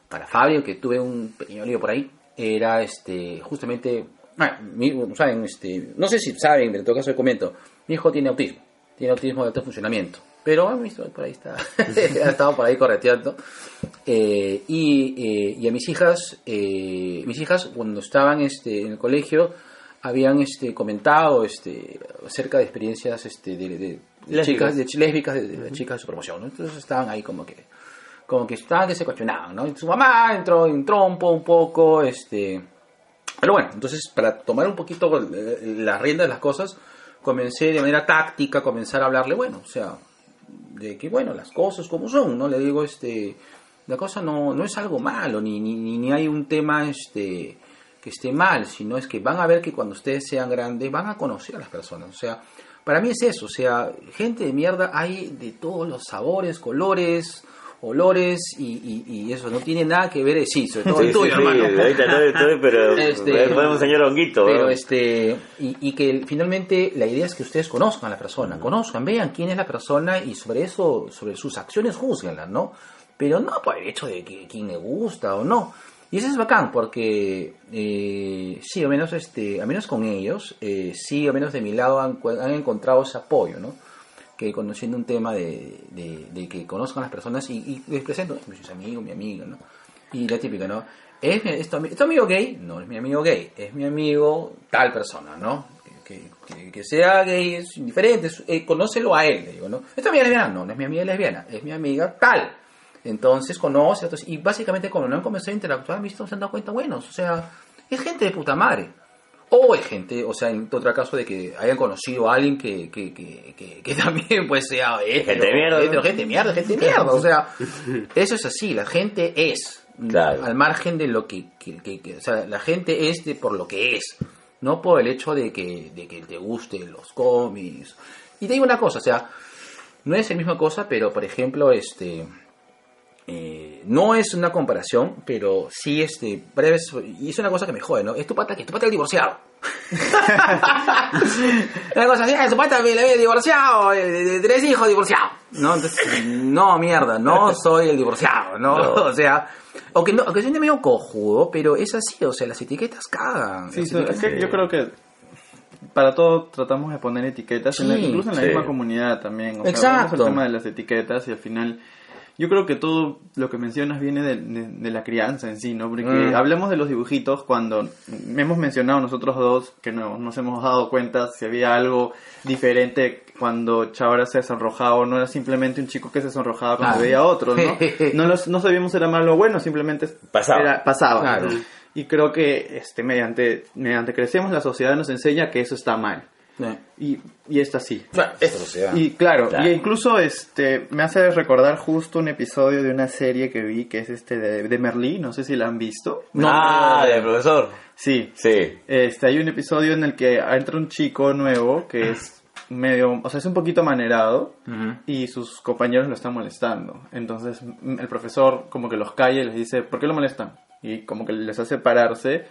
B: para Fabio, que tuve un pequeño lío por ahí, era este, justamente, ah, mi- saben, este, no sé si saben, pero en todo caso les comento, mi hijo tiene autismo tiene autismo de alto funcionamiento. Pero han visto por ahí está, ha estado por ahí correteando. Eh, y, eh, y a mis hijas, eh, mis hijas cuando estaban este, en el colegio habían este, comentado este, acerca de experiencias este, de, de- chicas, de, lésbicas, de, de chicas de su promoción, ¿no? Entonces estaban ahí como que, como que estaban que se cuestionaban, ¿no? Y su mamá entró en trompo un poco, este... Pero bueno, entonces para tomar un poquito la rienda de las cosas, comencé de manera táctica, comenzar a hablarle, bueno, o sea, de que bueno, las cosas como son, ¿no? Le digo, este, la cosa no, no es algo malo, ni, ni, ni hay un tema este que esté mal, sino es que van a ver que cuando ustedes sean grandes van a conocer a las personas, o sea, para mí es eso, o sea, gente de mierda hay de todos los sabores, colores, olores y, y, y eso no tiene nada que ver, eh, sí, sobre todo
A: Sí,
B: el tuyo,
A: sí, sí,
B: hermano.
A: ahorita estoy, estoy, pero
B: Este-
A: podemos señor Honguito.
B: Pero
A: ¿no?
B: este, y, y que finalmente la idea es que ustedes conozcan a la persona, conozcan, vean quién es la persona y sobre eso, sobre sus acciones juzguenla, ¿no? Pero no por el hecho de que quién le gusta o no. Y eso es bacán porque eh, sí, al menos este, al menos con ellos, eh, sí, al menos de mi lado han, han encontrado ese apoyo, ¿no? Que conociendo un tema de, de, de que conozcan las personas y, y les presento, mi amigo, mi amiga, ¿no? Y la típica, ¿no? ¿Es, mi- es tu, ¿es tu amigo gay? No es mi amigo gay, es mi amigo tal persona, ¿no? Que, que- que- sea gay es indiferente, es- eh, conócelo a él, le digo, ¿no? ¿Es tu amiga lesbiana? No, no es mi amiga lesbiana, es mi amiga tal. Entonces conoce, entonces, y básicamente cuando no han comenzado a interactuar, visto, se han dado cuenta, bueno, o sea, es gente de puta madre. O es gente, o sea, en otro caso de que hayan conocido a alguien que, que, que, que, que también pues sea
A: Gente de mierda,
B: gente mierda, gente mierda. O sea, eso es así, la gente es.
A: Claro.
B: Al margen de lo que- O sea, la gente es de por lo que es. No por el hecho de que, de que te gusten los cómics. Y te digo una cosa, o sea, no es la misma cosa, pero por ejemplo, este. Eh, no es una comparación, pero sí este breves y es una cosa que me jode, ¿no? Es tu pata que tu pata el divorciado. una cosa así, "Ah, su pata me la había divorciado, eh, de, de tres hijos divorciado. No, entonces, no mierda, no soy el divorciado, ¿no?
A: No.
B: O sea, o que no, o que soy medio cojudo, pero es así, o sea, las etiquetas cagan.
D: Sí,
B: etiquetas-
D: es que yo creo que para todo tratamos de poner etiquetas, en la-
B: Sí,
D: incluso en la
A: sí.
D: misma comunidad también. O sea,
B: Exacto.
D: hablamos el tema de las etiquetas y al final yo creo que todo lo que mencionas viene de, de- de la crianza en sí, ¿no? Porque
B: Mm.
D: hablemos de los dibujitos cuando hemos mencionado nosotros dos que no nos hemos dado cuenta si había algo diferente cuando Chabra se sonrojaba o no era simplemente un chico que se sonrojaba cuando
B: Claro.
D: veía a otro, ¿no? No, los- no sabíamos si era malo o bueno, simplemente
A: Pasaba.
D: era- pasaba.
B: Claro.
D: Y creo que este mediante mediante crecemos la sociedad nos enseña que eso está mal. Y, y está así.
B: Bueno.
D: Y claro,
A: Claro.
D: y incluso este me hace recordar justo un episodio de una serie que vi que es este de, de Merlí, no sé si la han visto.
B: No,
A: ah, del profesor.
D: Sí.
A: Sí.
D: Este hay un episodio en el que entra un chico nuevo que es medio, o sea, es un poquito manerado y sus compañeros lo están molestando. Entonces el profesor como que los calla y les dice, ¿por qué lo molestan? Y como que les hace pararse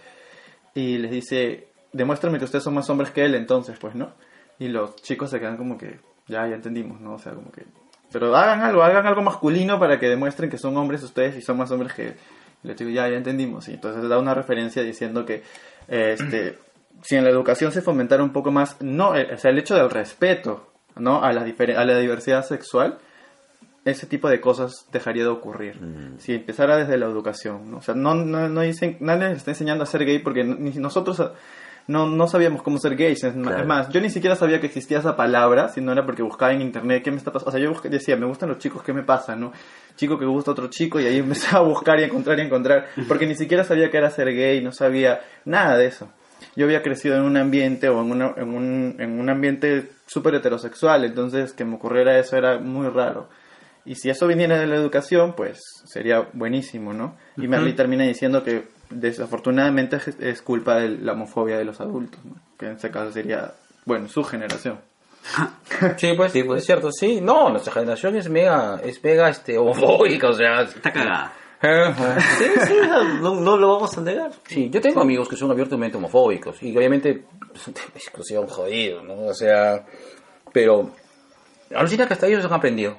D: y les dice, demuéstrame que ustedes son más hombres que él entonces, pues, ¿no? Y los chicos se quedan como que, ya, ya entendimos, ¿no? O sea, como que... Pero hagan algo, hagan algo masculino para que demuestren que son hombres ustedes y son más hombres que él. Y le digo, ya, ya entendimos. Y entonces da una referencia diciendo que, eh, este, si en la educación se fomentara un poco más, no, eh, o sea, el hecho del respeto, ¿no? A la, a la diversidad sexual, ese tipo de cosas dejaría de ocurrir. Si empezara desde la educación, ¿no? O sea, no, no, no dicen, nadie les está enseñando a ser gay porque ni nosotros no, no sabíamos cómo ser gays. Es,
A: Claro.
D: más, yo ni siquiera sabía que existía esa palabra, sino era porque buscaba en internet qué me está pasando. O sea, yo busqué- decía, me gustan los chicos, ¿qué me pasa? ¿no? Chico que gusta a otro chico y ahí empezaba a buscar y a encontrar y a encontrar, porque ni siquiera sabía que era ser gay, no sabía nada de eso. Yo había crecido en un ambiente o en, una- en, un, en un ambiente súper heterosexual, entonces que me ocurriera eso era muy raro. Y si eso viniera de la educación, pues sería buenísimo, ¿no? Y Merly termina diciendo que desafortunadamente es, culpa de la homofobia de los adultos, ¿no? Que en ese caso sería, bueno, su generación.
B: Sí, pues,
A: Sí, pues.
B: es cierto, sí. No, nuestra generación es mega, es mega, este, homofóbica, o sea...
C: Está cagada.
A: Sí, sí, no, no lo vamos a negar.
B: Sí, yo tengo amigos que son abiertamente homofóbicos y obviamente es un tema de discusión jodido, ¿no? O sea, pero alucina que hasta ellos han aprendido.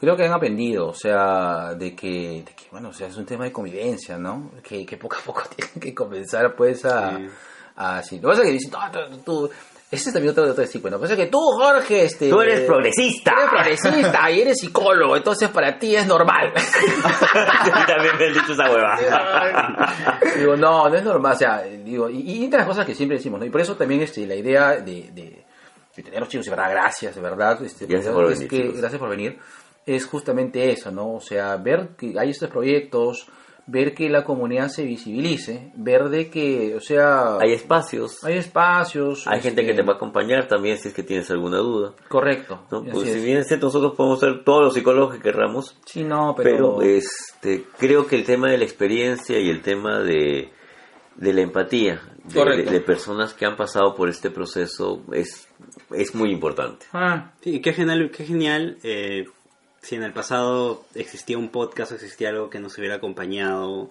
B: Creo que han aprendido, o sea, de que, de que, bueno, o sea, es un tema de convivencia, ¿no? Que, que poco a poco tienen que comenzar, pues, a...
C: Sí.
B: a así. Lo que pasa es que dicen, "No, tú, tú- ese es también otro, otro decir, bueno, lo que pasa es que tú, Jorge, este...
A: Tú eres progresista.
B: Eres progresista y eres psicólogo, entonces para ti es normal.
A: también me han dicho esa hueva.
B: digo, no, no es normal, o sea, digo, y, y entre las cosas que siempre decimos, ¿no? Y por eso también este, la idea de, de, y tenerlos chicos, de verdad, gracias, de verdad. Este,
A: Gracias por
B: es
A: venir,
B: que- gracias por venir. Es justamente eso, ¿no? O sea, ver que hay estos proyectos, ver que la comunidad se visibilice, ver de que, o sea,
A: Hay espacios,
B: hay espacios.
A: hay gente
B: este,
A: que te va a acompañar también si es que tienes alguna duda.
B: Correcto.
A: ¿no? Pues si bien es cierto, nosotros podemos ser todos los psicólogos que querramos,
B: Sí, no,
A: pero,
B: pero...
A: este, creo que el tema de la experiencia y el tema de, de la empatía de,
B: Correcto.
A: de- de personas que han pasado por este proceso es, es muy importante.
B: Ah,
C: Sí, qué genial, qué genial eh, si en el pasado existía un podcast o existía algo que nos hubiera acompañado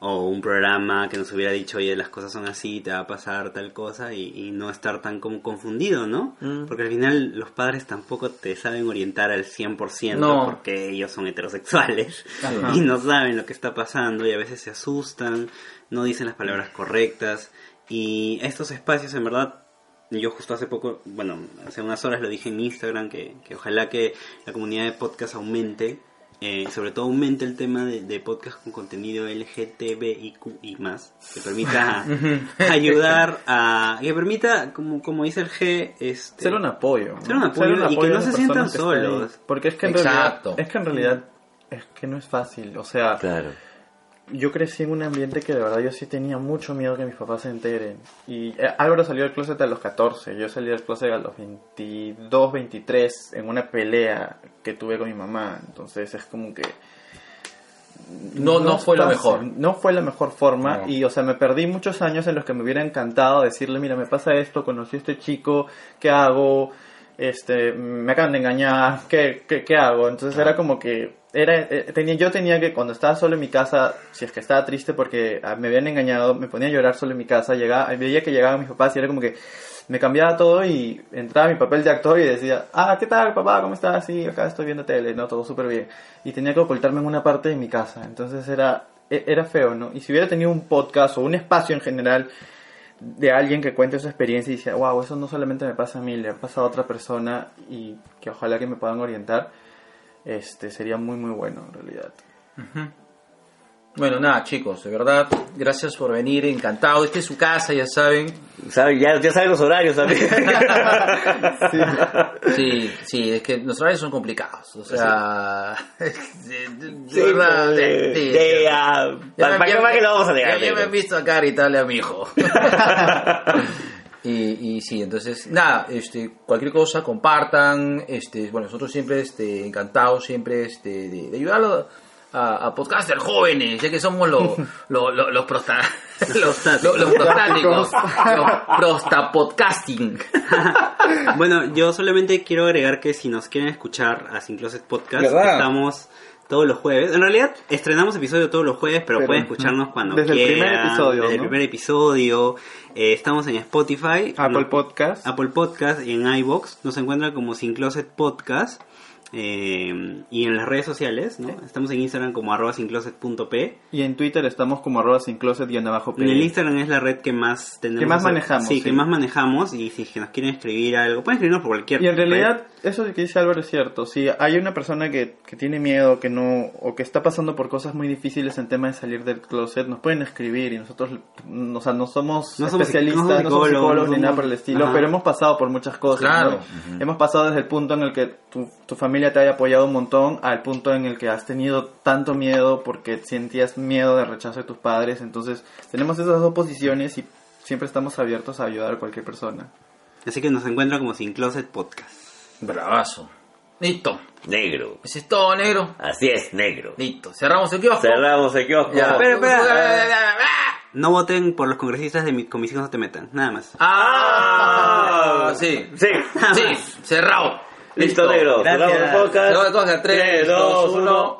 C: o un programa que nos hubiera dicho, oye, las cosas son así, te va a pasar tal cosa y, y no estar tan como confundido, ¿no?
A: Mm.
C: Porque al final los padres tampoco te saben orientar al 100%
B: No.
C: porque ellos son heterosexuales
B: Ajá.
C: y no saben lo que está pasando y a veces se asustan, no dicen las palabras correctas y estos espacios en verdad yo justo hace poco, bueno, hace unas horas lo dije en Instagram, que, que ojalá que la comunidad de podcast aumente, eh, sobre todo aumente el tema de, de podcast con contenido LGTBIQ y más, que permita ayudar a, que permita, como, como dice el G, este,
D: Ser un apoyo. ¿no?
C: Ser un apoyo y que no se sientan solos.
D: Porque es que en
B: Exacto.
D: realidad, es que en realidad es que no es fácil. O sea,
A: Claro.
D: Yo crecí en un ambiente que de verdad yo sí tenía mucho miedo que mis papás se enteren. Y eh, Álvaro salió del closet a los 14, yo salí del closet a los 22, 23 en una pelea que tuve con mi mamá. Entonces es como que...
B: No- no fue lo
D: fácil,
B: mejor.
D: No fue la mejor forma
B: No.
D: y, o sea, me perdí muchos años en los que me hubiera encantado decirle, mira, me pasa esto, conocí a este chico, ¿qué hago? Este, me acaban de engañar, ¿qué, qué, qué hago? Entonces era como que, era, eh, tenía, yo tenía que, cuando estaba solo en mi casa, si es que estaba triste porque ah, me habían engañado, me ponía a llorar solo en mi casa, llegaba, veía que llegaban mis papás y era como que me cambiaba todo y entraba mi papel de actor y decía, ah, ¿qué tal papá? ¿Cómo estás? Sí, acá estoy viendo tele, ¿no? Todo súper bien. Y tenía que ocultarme en una parte de mi casa, entonces era, e- era feo, ¿no? Y si hubiera tenido un podcast o un espacio en general de alguien que cuente su experiencia y dice, wow, eso no solamente me pasa a mí, le ha pasado a otra persona y que ojalá que me puedan orientar, este sería muy muy bueno en realidad.
B: Bueno, nada, chicos, de verdad, gracias por venir, encantado. Esta es su casa, ya saben.
A: ¿Sabe? Ya, ya saben los horarios también.
B: Sí, sí, es que los horarios son complicados. O sea, de,
A: Sí,
B: verdad,
A: ah,
B: Ya
A: ¿Para
B: me-
A: para
B: ya
A: qué más
B: me-
A: que lo vamos a negar?
B: Ya, ya me han visto acá gritarle a mi hijo. y, y sí, entonces, nada, este, cualquier cosa, compartan. Este, bueno, nosotros siempre este, encantados siempre este, de, de ayudarlo a, a podcasters jóvenes, ya que somos los los los los prosta- los, los, los prostáticos, los prostapodcasting.
C: Bueno, yo solamente quiero agregar que si nos quieren escuchar a Sin Closet Podcast,
B: ¿Verdad?
C: estamos todos los jueves. En realidad, estrenamos episodio todos los jueves, pero,
D: Pero,
C: pueden escucharnos cuando
D: desde el
C: quieran.
D: primer episodio,
C: Desde el primer episodio. Eh, estamos en Spotify,
D: Apple
C: no-
D: Podcast.
C: Apple Podcast y en iBox. Nos encuentran como Sin Closet Podcast. eh, y en las redes sociales, ¿no? Estamos en Instagram como arroba sincloset.p.
D: Y en Twitter estamos como arroba sin closet y en abajo
C: En el Instagram es la red que más tenemos.
D: Que más manejamos,
C: Sí,
D: sí.
C: que más manejamos. Y si es que nos quieren escribir algo, pueden escribirnos por cualquier
D: Y en
C: red.
D: Eso que dice Álvaro es cierto. Si hay una persona que, que tiene miedo, que no, o que está pasando por cosas muy difíciles en tema de salir del closet, nos pueden escribir y nosotros, mm, o sea, no somos
C: No somos
D: especialistas,
C: no somos
D: no somos
C: psicólogos,
D: ni nada por el estilo,
C: Ajá.
D: pero hemos pasado por muchas cosas.
B: Claro.
D: ¿no? Hemos pasado desde el punto en el que tu, tu familia te haya apoyado un montón al punto en el que has tenido tanto miedo porque sentías miedo de rechazo de tus padres. Entonces, tenemos esas dos posiciones y siempre estamos abiertos a ayudar a cualquier persona.
C: Así que nos encuentran como Sin Closet Podcast.
B: Bravazo. Listo.
A: Negro.
B: Ese es todo, negro.
A: Así es, negro.
B: Listo. Cerramos el kiosco.
A: Cerramos el kiosco.
B: Ya.
C: Espera, espera. No voten por los congresistas de mi, con mis hijos no te metan, nada más.
B: Ah, sí.
A: Sí.
B: Sí, cerrado.
A: Listo, negro.
C: Gracias.
A: Cerramos el podcast.
B: Cerramos el podcast. Tres, dos, uno.